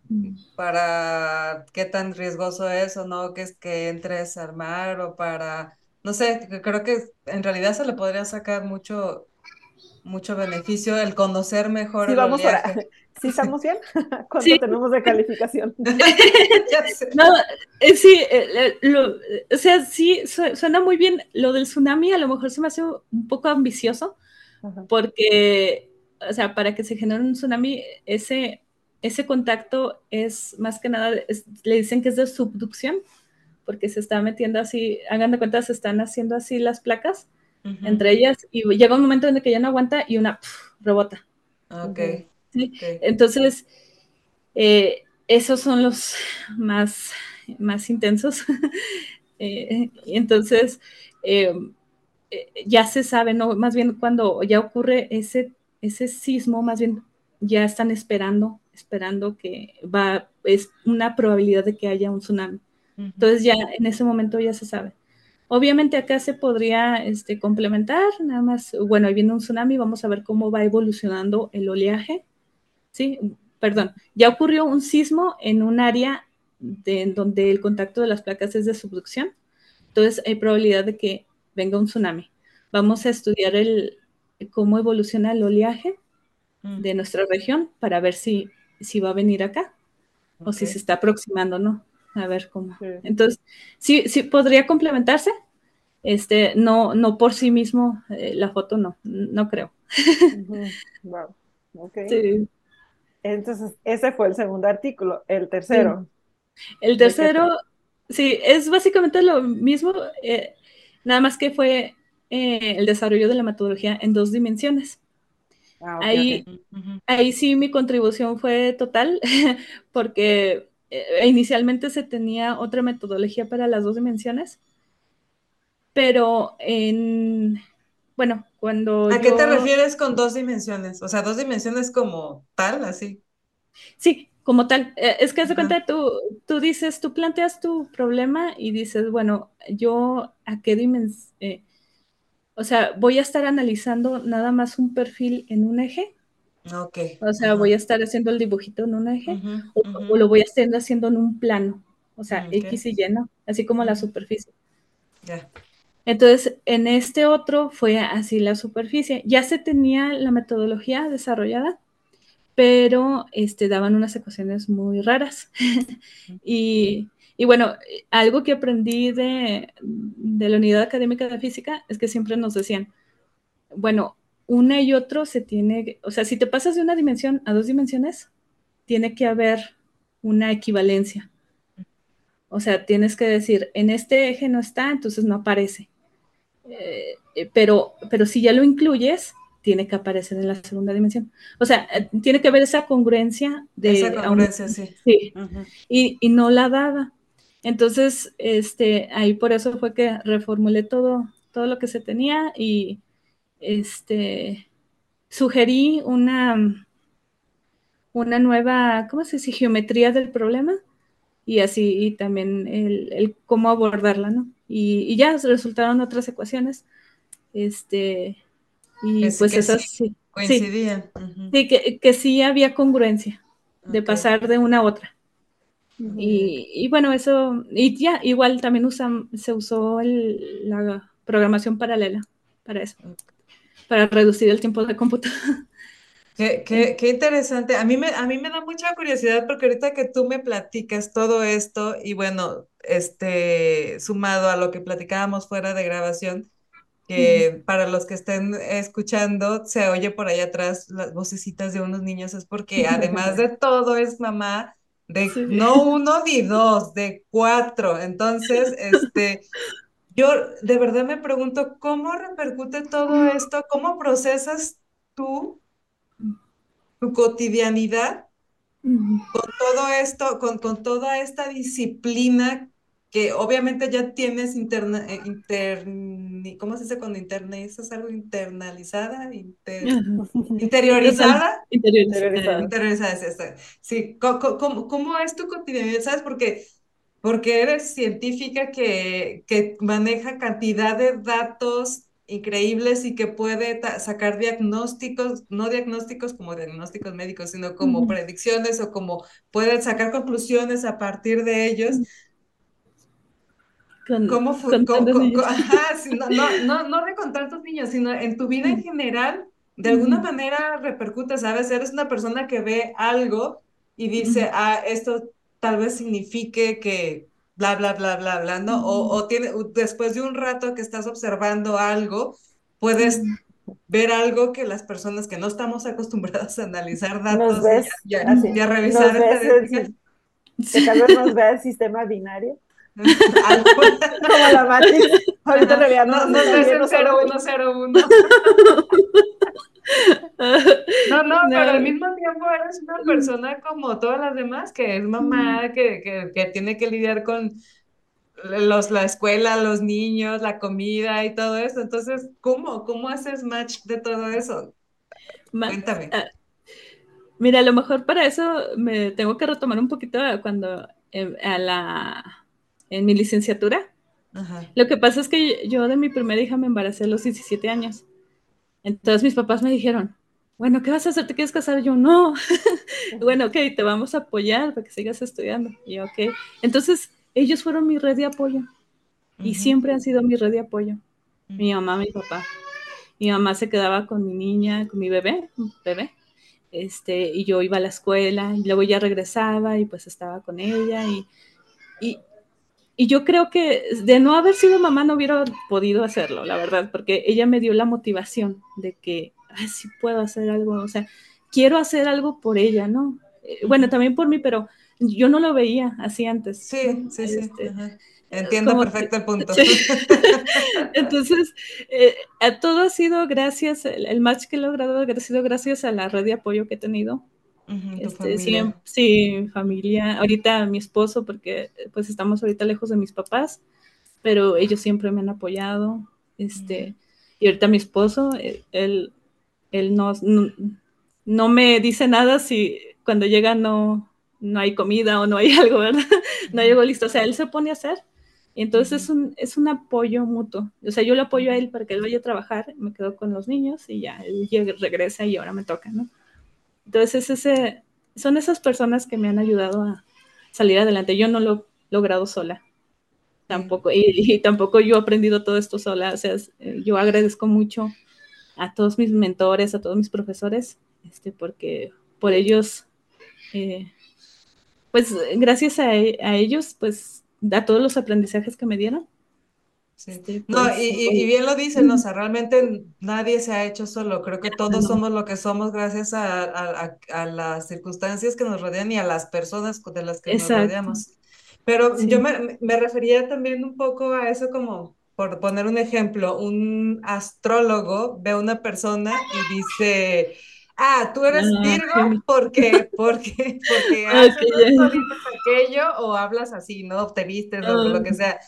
para qué tan riesgoso es o no que es que entres al mar o para, no sé, creo que en realidad se le podría sacar mucho, mucho beneficio el conocer mejor sí, vamos oleaje. ¿Sí estamos bien? ¿Cuánto tenemos de calificación? no, eh, sí, eh, eh, o sea, sí, suena muy bien. Lo del tsunami a lo mejor se me hace un poco ambicioso, porque, o sea, para que se genere un tsunami, ese, ese contacto es más que nada, le dicen que es de subducción, porque se está metiendo así, hagan de cuenta, se están haciendo así las placas entre ellas, y llega un momento en el que ya no aguanta y una rebota. Ok. Entonces, eh, esos son los más, más intensos. Eh, entonces, eh, ya se sabe, ¿no? Más bien cuando ya ocurre ese, ese sismo, más bien ya están esperando, esperando que va, es una probabilidad de que haya un tsunami. Entonces ya en ese momento ya se sabe. Obviamente acá se podría este, complementar, nada más, bueno, ahí viene un tsunami, vamos a ver cómo va evolucionando el oleaje, ¿sí? Perdón, ya ocurrió un sismo en un área de, donde el contacto de las placas es de subducción, entonces hay probabilidad de que venga un tsunami. Vamos a estudiar el, cómo evoluciona el oleaje mm. de nuestra región para ver si, si va a venir acá o si se está aproximando, ¿no? A ver cómo. Entonces, sí, sí podría complementarse. Este, no, no por sí mismo, eh, la foto no, no creo. Wow. Okay. Entonces, ese fue el segundo artículo. El tercero. El tercero, sí, es básicamente lo mismo, eh, nada más que fue eh, el desarrollo de la metodología en dos dimensiones. Ah, ahí, ahí sí mi contribución fue total, porque eh, inicialmente se tenía otra metodología para las dos dimensiones, pero en, bueno, cuando... ¿A qué te refieres con dos dimensiones? O sea, dos dimensiones como tal, así. Sí, como tal. Eh, es que hace cuenta, tú, tú dices, tú planteas tu problema y dices, bueno, yo a qué dimensión, eh, o sea, voy a estar analizando nada más un perfil en un eje o sea, voy a estar haciendo el dibujito en un eje o, lo voy a estar haciendo en un plano, o sea, X y Y, Así como la superficie. Entonces, en este otro fue así la superficie. Ya se tenía la metodología desarrollada, pero este, daban unas ecuaciones muy raras. y, y, bueno, algo que aprendí de, de la unidad académica de física es que siempre nos decían, bueno, una y otro se tiene, o sea, si te pasas de una dimensión a dos dimensiones, tiene que haber una equivalencia. O sea, tienes que decir, en este eje no está, entonces no aparece. Eh, pero, pero si ya lo incluyes, tiene que aparecer en la segunda dimensión. O sea, eh, tiene que haber esa congruencia de... Esa congruencia, sí. Sí. y, y, no la daba. Entonces, este, ahí por eso fue que reformulé todo, todo lo que se tenía y este, sugerí una, una nueva, ¿cómo se dice? Geometría del problema y así y también el, cómo abordarla, ¿no? Y, ya resultaron otras ecuaciones, este, y pues esas sí, coincidían. Sí, que, sí había congruencia de pasar de una a otra. y, bueno, eso, y ya, igual también se usó la programación paralela para eso para reducir el tiempo de cómputo. Qué, qué, qué, interesante. A mí, me, a mí me da mucha curiosidad porque ahorita que tú me platicas todo esto y bueno, este, sumado a lo que platicábamos fuera de grabación, que para los que estén escuchando, se oye por ahí atrás las vocecitas de unos niños, es porque además de todo es mamá de no uno ni dos, de cuatro. Entonces, este, yo de verdad me pregunto, ¿cómo repercute todo esto? ¿Cómo procesas tú tu cotidianidad con todo esto, con, con toda esta disciplina que obviamente ya tienes interna, eh, inter, ¿cómo se dice cuando ¿Es algo internalizada? interiorizada. Interiorizada. Interiorizada, sí. ¿Cómo, cómo, cómo es tu cotidianidad? ¿Sabes? Porque porque eres científica que, que maneja cantidad de datos increíbles y que puede sacar diagnósticos, no diagnósticos como diagnósticos médicos, sino como predicciones o como puede sacar conclusiones a partir de ellos. ¿Cómo fue? no, no, no, de con tantos niños, sino en tu vida en general, de alguna manera repercute, ¿sabes? Eres una persona que ve algo y dice, ah, esto tal vez signifique que bla, bla, bla, bla, bla, ¿no? O, o tiene, después de un rato que estás observando algo, puedes ver algo que las personas que no estamos acostumbradas a analizar datos y, a, revisar estadísticas. Que tal vez nos vea el sistema binario. Como la matriz. Ahorita en realidad no, el 0101. No, no, pero al mismo tiempo eres una persona como todas las demás, que es mamá, que, que, que tiene que lidiar con los, la escuela, los niños, la comida y todo eso. Entonces, ¿cómo? ¿Cómo haces match de todo eso? Cuéntame. Ah, mira, a lo mejor para eso me tengo que retomar un poquito cuando eh, a la, en mi licenciatura. Lo que pasa es que yo de mi primera hija me embaracé a los 17 años. Entonces mis papás me dijeron, bueno, ¿qué vas a hacer? ¿Te quieres casar? yo, no. bueno, ok, te vamos a apoyar para que sigas estudiando. Y yo, ok. Entonces ellos fueron mi red de apoyo y siempre han sido mi red de apoyo. Mi mamá, mi papá. Mi mamá se quedaba con mi niña, con mi bebé, bebé. Este, y yo iba a la escuela y luego ya regresaba y pues estaba con ella y, y, y yo creo que de no haber sido mamá no hubiera podido hacerlo, la verdad, porque ella me dio la motivación de que, ay, sí puedo hacer algo, o sea, quiero hacer algo por ella, ¿no? Eh, bueno, también por mí, pero yo no lo veía así antes. Sí, sí, sí. Este, Entiendo perfecto el punto. Entonces, eh, a todo ha sido gracias, el, match que he logrado ha sido gracias a la red de apoyo que he tenido. Este, sí, sí, familia. Ahorita mi esposo, porque pues estamos ahorita lejos de mis papás, pero ellos siempre me han apoyado. Este, Y ahorita mi esposo, eh, él, él no, no, me dice nada si cuando llega no, no hay comida o no hay algo, ¿verdad? No hay algo listo. O sea, él se pone a hacer. Y entonces es un, es un apoyo mutuo. O sea, yo lo apoyo a él para que él vaya a trabajar, me quedo con los niños y ya, él regresa y ahora me toca, ¿no? Entonces, ese, son esas personas que me han ayudado a salir adelante. Yo no lo he logrado sola, tampoco, y, tampoco yo he aprendido todo esto sola. O sea, eh, yo agradezco mucho a todos mis mentores, a todos mis profesores, este, porque por ellos eh, pues gracias a, ellos, pues a todos los aprendizajes que me dieron. Este, no, pues, y, bien lo dicen, o sea, realmente nadie se ha hecho solo, creo que todos somos lo que somos gracias a, las circunstancias que nos rodean y a las personas de las que nos rodeamos. Pero yo me, me refería también un poco a eso como, por poner un ejemplo, un astrólogo ve a una persona y dice, ah, tú eres ah, Virgo porque, porque, porque haces aquello o hablas así, ¿no? Te vistes o lo que ah. sea.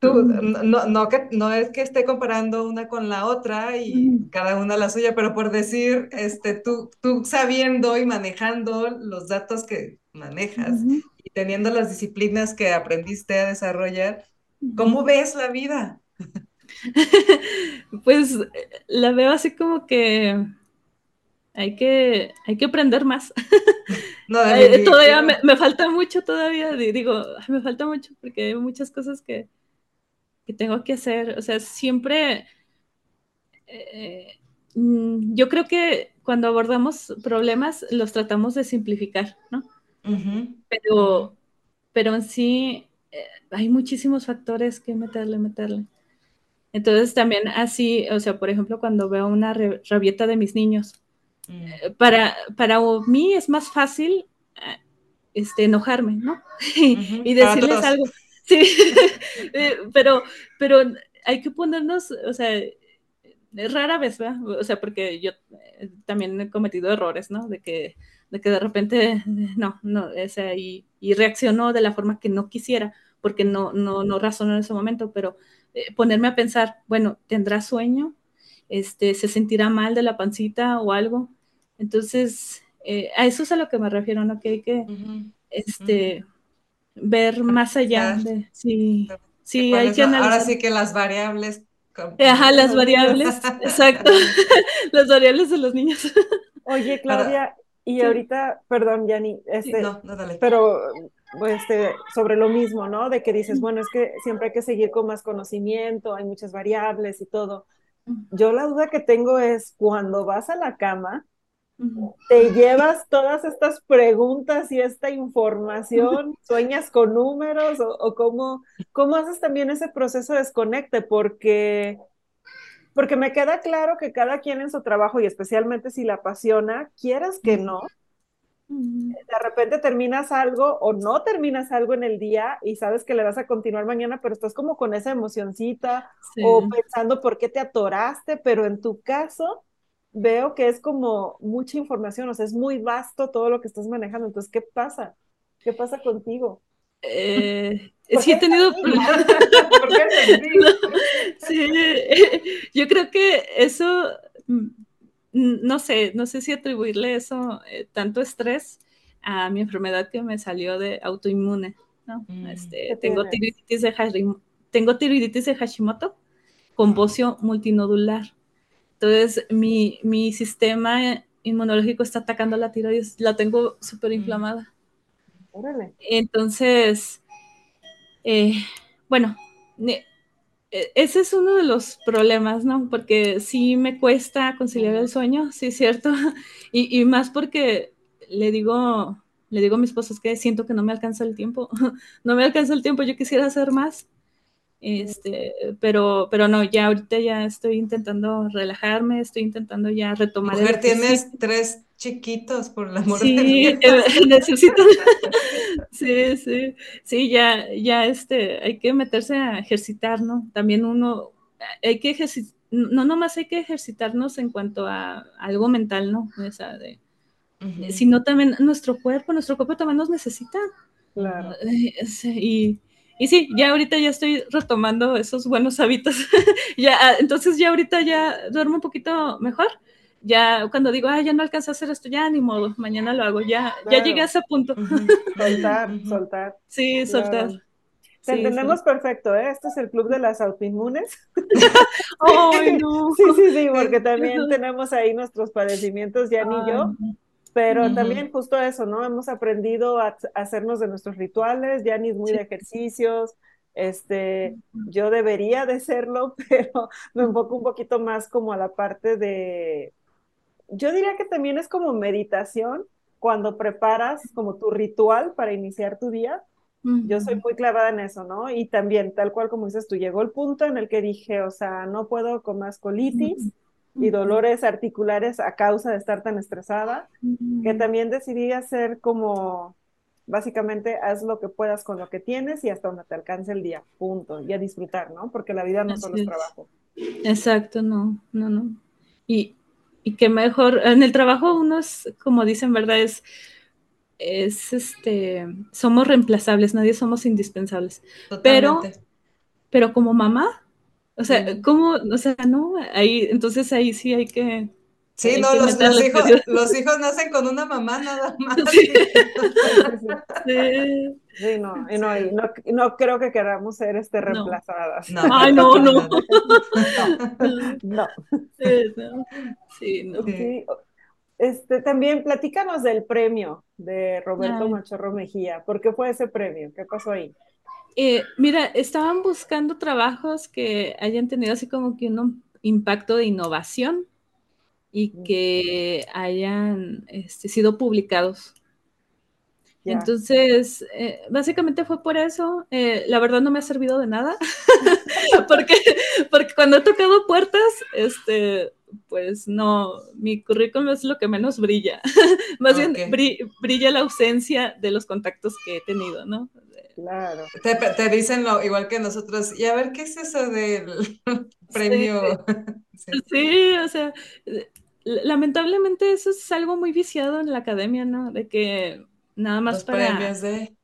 Tú, no, no, que, no es que esté comparando una con la otra y cada una la suya, pero por decir, este, tú, tú sabiendo y manejando los datos que manejas y teniendo las disciplinas que aprendiste a desarrollar, ¿cómo ves la vida? pues la veo así como que hay que, hay que aprender más. Eh, todavía me, falta mucho, todavía, digo, me falta mucho porque hay muchas cosas que, que tengo que hacer. O sea, siempre, eh, mm, yo creo que cuando abordamos problemas los tratamos de simplificar, ¿no? Pero, pero en sí eh, hay muchísimos factores que meterle, meterle. Entonces también así, o sea, por ejemplo, cuando veo una rabieta de mis niños, Mm. para, para mí es más fácil eh, este, enojarme, ¿no? y decirles algo. Sí, eh, pero, pero hay que ponernos, o sea, es rara vez, ¿verdad? O sea, porque yo eh, también he cometido errores, ¿no? De que de, que de repente, no, no, o sea, y, y reaccionó de la forma que no quisiera, porque no, no, no razonó en ese momento, pero ponerme a pensar, bueno, ¿tendrá sueño? Este, ¿Se sentirá mal de la pancita o algo? Entonces, eh, a eso es a lo que me refiero, ¿no? Que hay que este, ver más allá de... Sí, sí hay que analizar. Ahora sí que las variables... Ajá, las variables, exacto. las variables de los niños. Oye, Claudia, y ahorita, perdón, Yani, este, no, no, dale. pero este, sobre lo mismo, ¿no? De que dices, bueno, es que siempre hay que seguir con más conocimiento, hay muchas variables y todo. Yo la duda que tengo es cuando vas a la cama, te llevas todas estas preguntas y esta información, sueñas con números o, cómo, cómo haces también ese proceso de desconecte, porque, porque me queda claro que cada quien en su trabajo y especialmente si la apasiona, quieras que no, de repente terminas algo o no terminas algo en el día y sabes que le vas a continuar mañana, pero estás como con esa emocioncita o pensando por qué te atoraste, pero en tu caso veo que es como mucha información, o sea, es muy vasto todo lo que estás manejando. Entonces, ¿qué pasa? ¿Qué pasa contigo? Eh, sí he tenido problemas. sí, yo creo que eso, mm, no sé, no sé si atribuirle eso, eh, tanto estrés a mi enfermedad que me salió de autoinmune, ¿no? Mm. Este, tengo, tiroiditis de tengo tiroiditis de Hashimoto con bocio multinodular. Entonces, mi, mi sistema inmunológico está atacando la tiroides, la tengo súper inflamada. Órale. Entonces, eh, bueno, e, ese es uno de los problemas, ¿no? Porque sí me cuesta conciliar el sueño, sí es cierto, y, y, más porque le digo, le digo a mi esposo, es que siento que no me alcanza el tiempo, no me alcanza el tiempo, yo quisiera hacer más, este, pero, pero no, ya ahorita ya estoy intentando relajarme, estoy intentando ya retomar. Mujer, tienes tres chiquitos, por la amor sí, de Dios. Eh, necesito. sí, sí, sí, ya, ya este, hay que meterse a ejercitar, ¿no? También uno, hay que ejercitar, no nomás hay que ejercitarnos en cuanto a algo mental, ¿no? O sea, de, sino también nuestro cuerpo, nuestro cuerpo también nos necesita. Claro. Eh, y y sí, ya ahorita ya estoy retomando esos buenos hábitos. ya, ah, entonces ya ahorita ya duermo un poquito mejor. Ya cuando digo, ah, ya no alcanzo a hacer esto, ya ni modo, mañana lo hago. Ya, ya llegué a ese punto. Soltar, soltar. Sí, soltar. Te entendemos perfecto, ¿eh? Este es el club de las autoinmunes. ¡Ay, no! Sí, sí, sí, porque también tenemos ahí nuestros padecimientos, ya ni yo. Pero también justo eso, ¿no? Hemos aprendido a, hacernos de nuestros rituales, ya ni es muy de ejercicios, este, yo debería de serlo, pero me enfoco un poquito más como a la parte de, yo diría que también es como meditación, cuando preparas como tu ritual para iniciar tu día, yo soy muy clavada en eso, ¿no? Y también, tal cual como dices tú, llegó el punto en el que dije, o sea, no puedo con más colitis, y dolores articulares a causa de estar tan estresada, que también decidí hacer como, básicamente, haz lo que puedas con lo que tienes y hasta donde te alcance el día, punto, y a disfrutar, ¿no? Porque la vida no solo es trabajo. Exacto, no, no, no. Y, y que mejor, en el trabajo uno es, como dicen, ¿verdad? Es, es este, somos reemplazables, nadie somos indispensables. Pero, pero como mamá, o sea, ¿cómo? O sea, no, ahí, entonces ahí sí hay que. Sí, no, los, los, hijos, los, hijos, nacen con una mamá nada más. Sí, sí. no, y no, y no, no, creo que queramos ser este, reemplazadas. No. Ay, no, no. no. Sí, no. Sí. Este, también platícanos del premio de Roberto Machorro Mejía. ¿Por qué fue ese premio? ¿Qué pasó ahí? Eh, mira, estaban buscando trabajos que hayan tenido así como que un impacto de innovación y que hayan este, sido publicados. Entonces, eh, básicamente fue por eso. Eh, la verdad no me ha servido de nada, porque, porque cuando he tocado puertas, este, pues no, mi currículum es lo que menos brilla. Más bien brilla la ausencia de los contactos que he tenido, ¿no? Claro. Te, dicen lo igual que nosotros. Y a ver, ¿qué es eso del premio? Sí. o sea, lamentablemente eso es algo muy viciado en la academia, ¿no? De que nada más Los premios de...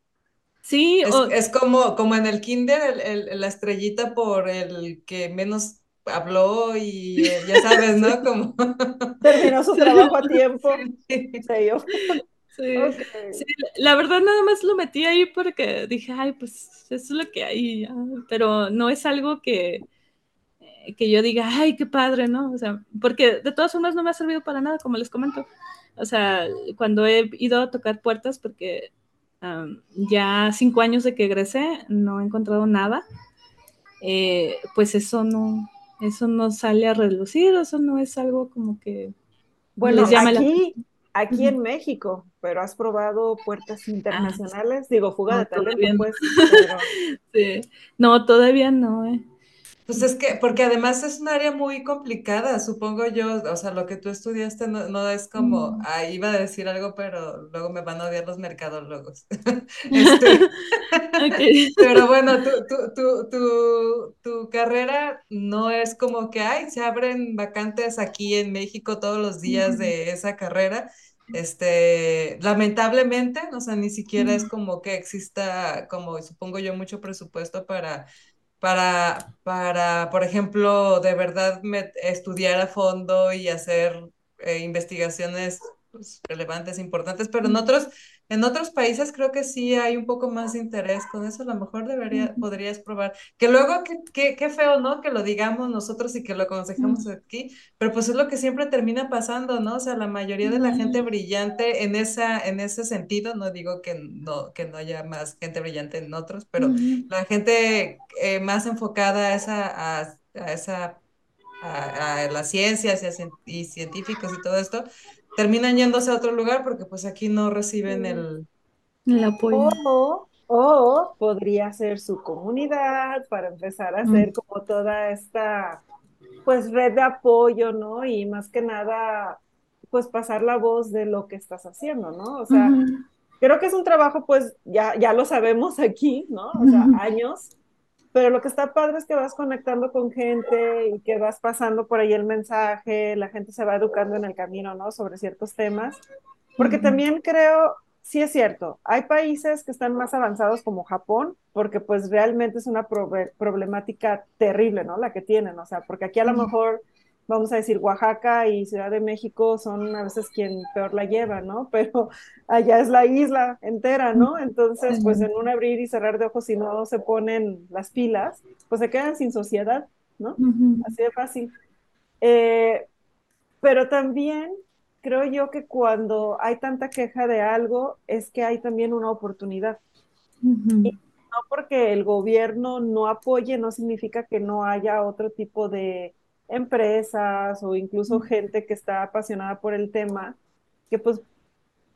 Sí, es, es, como, como en el kinder, la estrellita por el que menos habló y ya sabes, ¿no? Como... Terminó su trabajo a tiempo. Sí. Sí, sí, la verdad nada más lo metí ahí porque dije, ay, pues eso es lo que hay, pero no es algo que, eh, que yo diga, ay, qué padre, ¿no? O sea, porque de todas formas no me ha servido para nada, como les comento. O sea, cuando he ido a tocar puertas, porque ya cinco años de que egresé, no he encontrado nada, eh, pues eso no, eso no sale a relucir, eso no es algo como que... Bueno, les llama aquí, aquí en México, pero has probado puertas ah, internacionales, digo, fuga de talento, pues. sí. No, todavía no, eh. Pues es que, porque además es un área muy complicada, supongo yo, o sea, lo que tú estudiaste no, no es como, ah, iba a decir algo, pero luego me van a odiar los mercadólogos. este, Pero bueno, tu, tu, tu, tu, carrera no es como que, ay, se abren vacantes aquí en México todos los días de esa carrera, este, lamentablemente, o sea, ni siquiera es como que exista, como supongo yo, mucho presupuesto para, para, para por ejemplo, de verdad estudiar a fondo y hacer eh, investigaciones pues, relevantes, importantes, pero en otros, en otros países creo que sí hay un poco más de interés con eso, a lo mejor debería, podrías probar. Que luego, qué feo, ¿no? Que lo digamos nosotros y que lo aconsejamos aquí, pero pues es lo que siempre termina pasando, ¿no? O sea, la mayoría de la gente brillante en, esa, en ese sentido, no digo que no, que no haya más gente brillante en otros, pero la gente eh, más enfocada a esa, a, esa a, las ciencias y, y, científicos y todo esto, terminan yéndose a otro lugar porque pues aquí no reciben el, el apoyo. O, podría ser su comunidad para empezar a hacer como toda esta pues red de apoyo, ¿no? Y más que nada, pues pasar la voz de lo que estás haciendo, ¿no? O sea, creo que es un trabajo, pues ya, ya lo sabemos aquí, ¿no? O sea, años, pero lo que está padre es que vas conectando con gente y que vas pasando por ahí el mensaje, la gente se va educando en el camino, ¿no? Sobre ciertos temas. Porque también creo, sí es cierto, hay países que están más avanzados como Japón, porque pues realmente es una problemática terrible, ¿no? La que tienen, o sea, porque aquí a lo mejor vamos a decir, Oaxaca y Ciudad de México son a veces quien peor la lleva, ¿no? Pero allá es la isla entera, ¿no? Entonces, pues en un abrir y cerrar de ojos, si no se ponen las pilas, pues se quedan sin sociedad, ¿no? Así de fácil. Eh, pero también creo yo que cuando hay tanta queja de algo, es que hay también una oportunidad. Y no porque el gobierno no apoye, no significa que no haya otro tipo de empresas o incluso gente que está apasionada por el tema, que pues,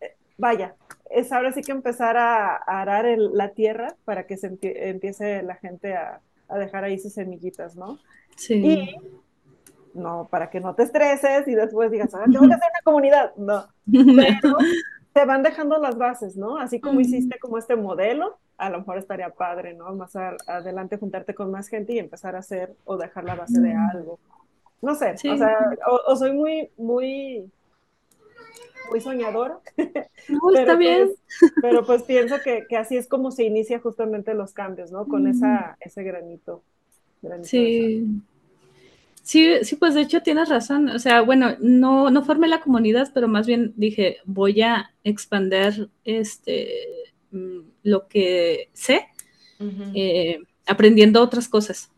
eh, vaya, es ahora sí que empezar a, arar la tierra para que se empiece la gente a, dejar ahí sus semillitas, ¿no? Sí. Y no, para que no te estreses y después digas, ah, tengo que hacer una comunidad, no. Pero te van dejando las bases, ¿no? Así como hiciste como este modelo, a lo mejor estaría padre, ¿no? Más adelante juntarte con más gente y empezar a hacer o dejar la base de algo. No sé, o sea, o, soy muy, muy, muy soñadora. No, está pues, bien. pero pues pienso que, así es como se inicia justamente los cambios, ¿no? Con esa, ese granito. sí. Sí, sí, pues de hecho tienes razón. O sea, bueno, no, no formé la comunidad, pero más bien dije, voy a expander este mm, lo que sé, eh, aprendiendo otras cosas.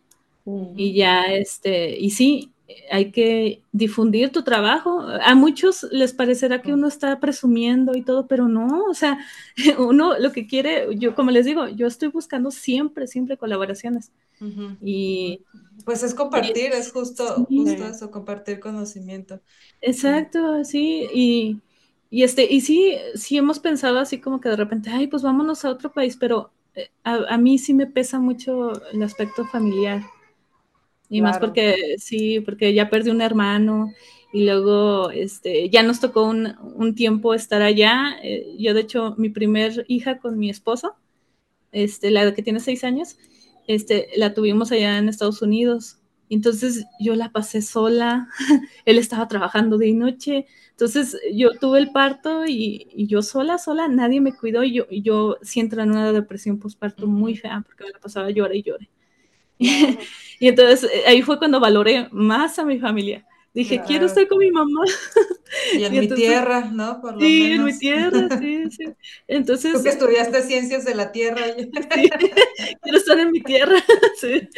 Y ya, este, y sí, hay que difundir tu trabajo. A muchos les parecerá que uno está presumiendo y todo, pero no, o sea, uno lo que quiere, yo como les digo, yo estoy buscando siempre, siempre colaboraciones. Y pues es compartir, es justo, justo eso, compartir conocimiento. Exacto, sí, y, y, este, y sí, sí hemos pensado así como que de repente, ay, pues vámonos a otro país, pero eh, a mí sí me pesa mucho el aspecto familiar. Y más porque, sí, porque ya perdí un hermano y luego este, ya nos tocó un, un tiempo estar allá. Eh, yo, de hecho, mi primer hija con mi esposo, este, la que tiene seis años, este, la tuvimos allá en Estados Unidos. Entonces yo la pasé sola, él estaba trabajando de noche, entonces yo tuve el parto y, y yo sola, sola, nadie me cuidó y yo, y yo sí entré en una depresión postparto muy fea porque me la pasaba llorando y lloré. y entonces eh, ahí fue cuando valoré más a mi familia. Dije, quiero estar con mi mamá. Y en mi tierra, ¿no? Por lo sí, en mi tierra, sí, sí. Entonces. Tú que estudiaste ciencias de la tierra. quiero estar en mi tierra. Sí,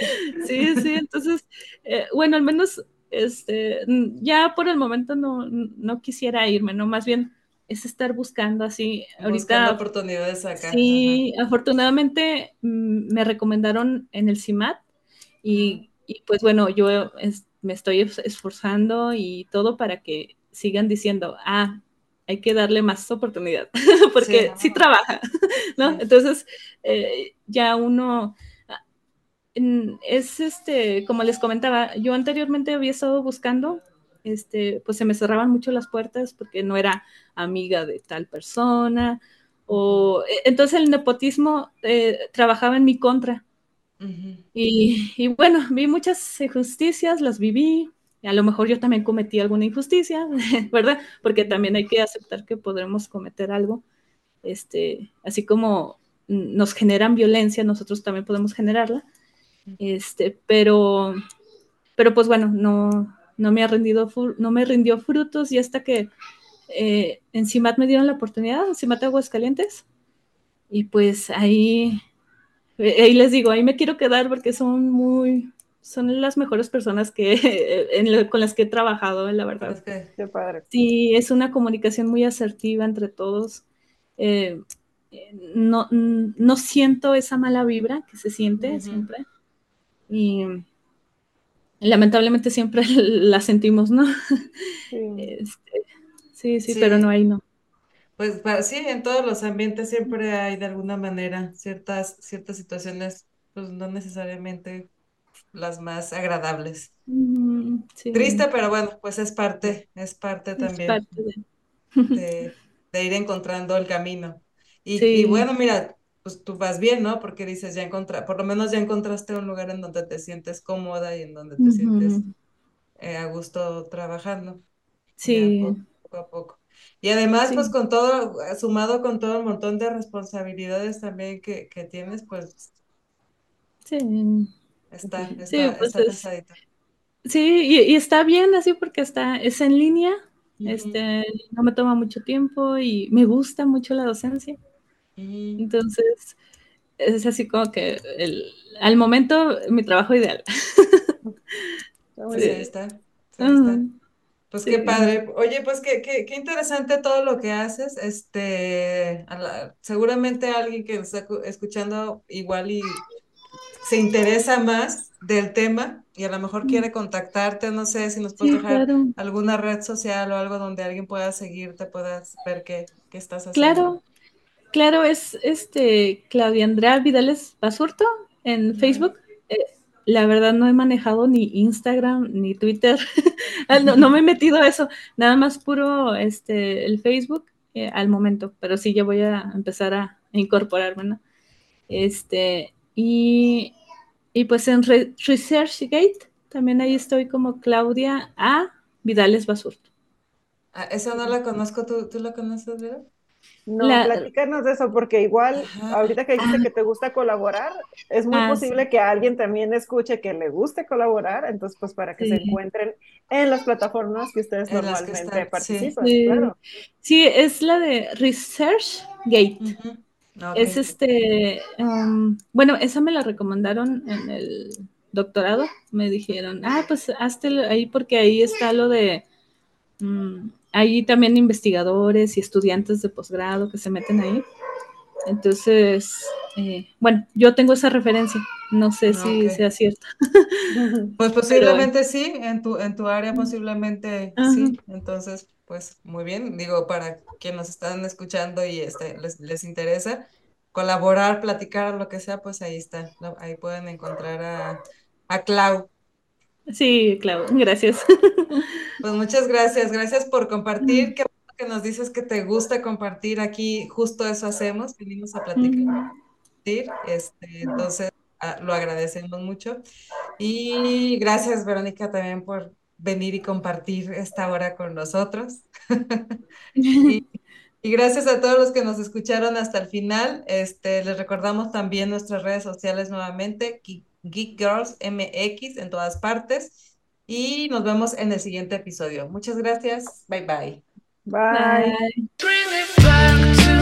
sí, sí. Entonces, eh, bueno, al menos este, ya por el momento no, no quisiera irme, ¿no? Más bien es estar buscando así. Buscando ahorita, oportunidades acá. Sí, afortunadamente mm, me recomendaron en el CIMAT y, pues bueno, yo me estoy esforzando y todo para que sigan diciendo, ah, hay que darle más oportunidad, porque sí, trabaja, ¿no? Entonces, eh, ya uno ah, es este, como les comentaba, yo anteriormente había estado buscando, este, pues se me cerraban mucho las puertas porque no era amiga de tal persona, o e, entonces el nepotismo eh, trabajaba en mi contra y, bueno, vi muchas injusticias, las viví, a lo mejor yo también cometí alguna injusticia, ¿verdad? Porque también hay que aceptar que podremos cometer algo, este, así como nos generan violencia, nosotros también podemos generarla, este, pero, pero pues bueno, no, no me ha rendido, no me rindió frutos y hasta que eh, en CIMAT me dieron la oportunidad, en CIMAT Aguascalientes, y pues ahí, ahí les digo, ahí me quiero quedar porque son muy, son las mejores personas que con las que he trabajado, la verdad. Qué padre. Sí, es una comunicación muy asertiva entre todos. Eh, no, no, siento esa mala vibra que se siente siempre. Y lamentablemente siempre la sentimos, ¿no? Este, sí. sí, pero no hay no. Pues sí, en todos los ambientes siempre hay de alguna manera ciertas, ciertas situaciones, pues no necesariamente las más agradables. Triste, pero bueno, pues es parte, es parte también de... ir encontrando el camino. Y, bueno, mira, pues tú vas bien, ¿no? Porque dices, ya encontraste, por lo menos ya encontraste un lugar en donde te sientes cómoda y en donde te sientes eh, a gusto trabajando. Sí. Poco, a poco. Y además, pues con todo, sumado con todo el montón de responsabilidades también que, tienes, pues. Sí. Está, está, sí, pues está Sí, y, está bien así porque está, es en línea, este, no me toma mucho tiempo y me gusta mucho la docencia. Entonces, es así como que el, al momento mi trabajo ideal. Pues ahí está. Pues qué padre. Oye, pues qué, qué, qué, interesante todo lo que haces. Este, seguramente alguien que está escuchando igual y se interesa más del tema y a lo mejor quiere contactarte, no sé si nos puedes dejar alguna red social o algo donde alguien pueda seguirte, puedas ver qué, qué estás haciendo. Claro, claro, es este Claudia Andrea Vidales Basurto en Facebook. Eh, la verdad no he manejado ni Instagram ni Twitter, ah, no, me he metido a eso, nada más puro este, el Facebook eh, al momento, pero sí ya voy a empezar a, incorporarme. Este, y, y pues en ResearchGate también ahí estoy como Claudia A. Vidales Basurto. Ah, esa no la conozco, ¿tú, tú la conoces, verdad? No, platícanos de eso, porque igual, ahorita que dijiste que te gusta colaborar, es muy ah, posible que alguien también escuche que le guste colaborar, entonces, pues para que se encuentren en las plataformas que ustedes normalmente participan. Sí. Claro. sí, es la de ResearchGate. Es este, um, bueno, esa me la recomendaron en el doctorado, me dijeron, ah, pues hazte ahí porque ahí está lo de... Mm, hay también investigadores y estudiantes de posgrado que se meten ahí. Entonces, eh, bueno, yo tengo esa referencia. No sé si sea cierto. Pues posiblemente sí, en tu, en tu área posiblemente sí. Entonces, pues muy bien. Digo, para quienes nos están escuchando y este, les, les interesa colaborar, platicar, lo que sea, pues ahí está. Ahí pueden encontrar a, a Clau. Sí, Clau, gracias. Pues muchas gracias, gracias por compartir. Qué bueno que nos dices que te gusta compartir aquí, justo eso hacemos, venimos a platicar. Este, entonces, ah, lo agradecemos mucho. Y gracias, Verónica, también por venir y compartir esta hora con nosotros. y, gracias a todos los que nos escucharon hasta el final. Este, les recordamos también nuestras redes sociales nuevamente, Geek Girls MX en todas partes. Y nos vemos en el siguiente episodio. Muchas gracias. Bye bye. Bye. bye.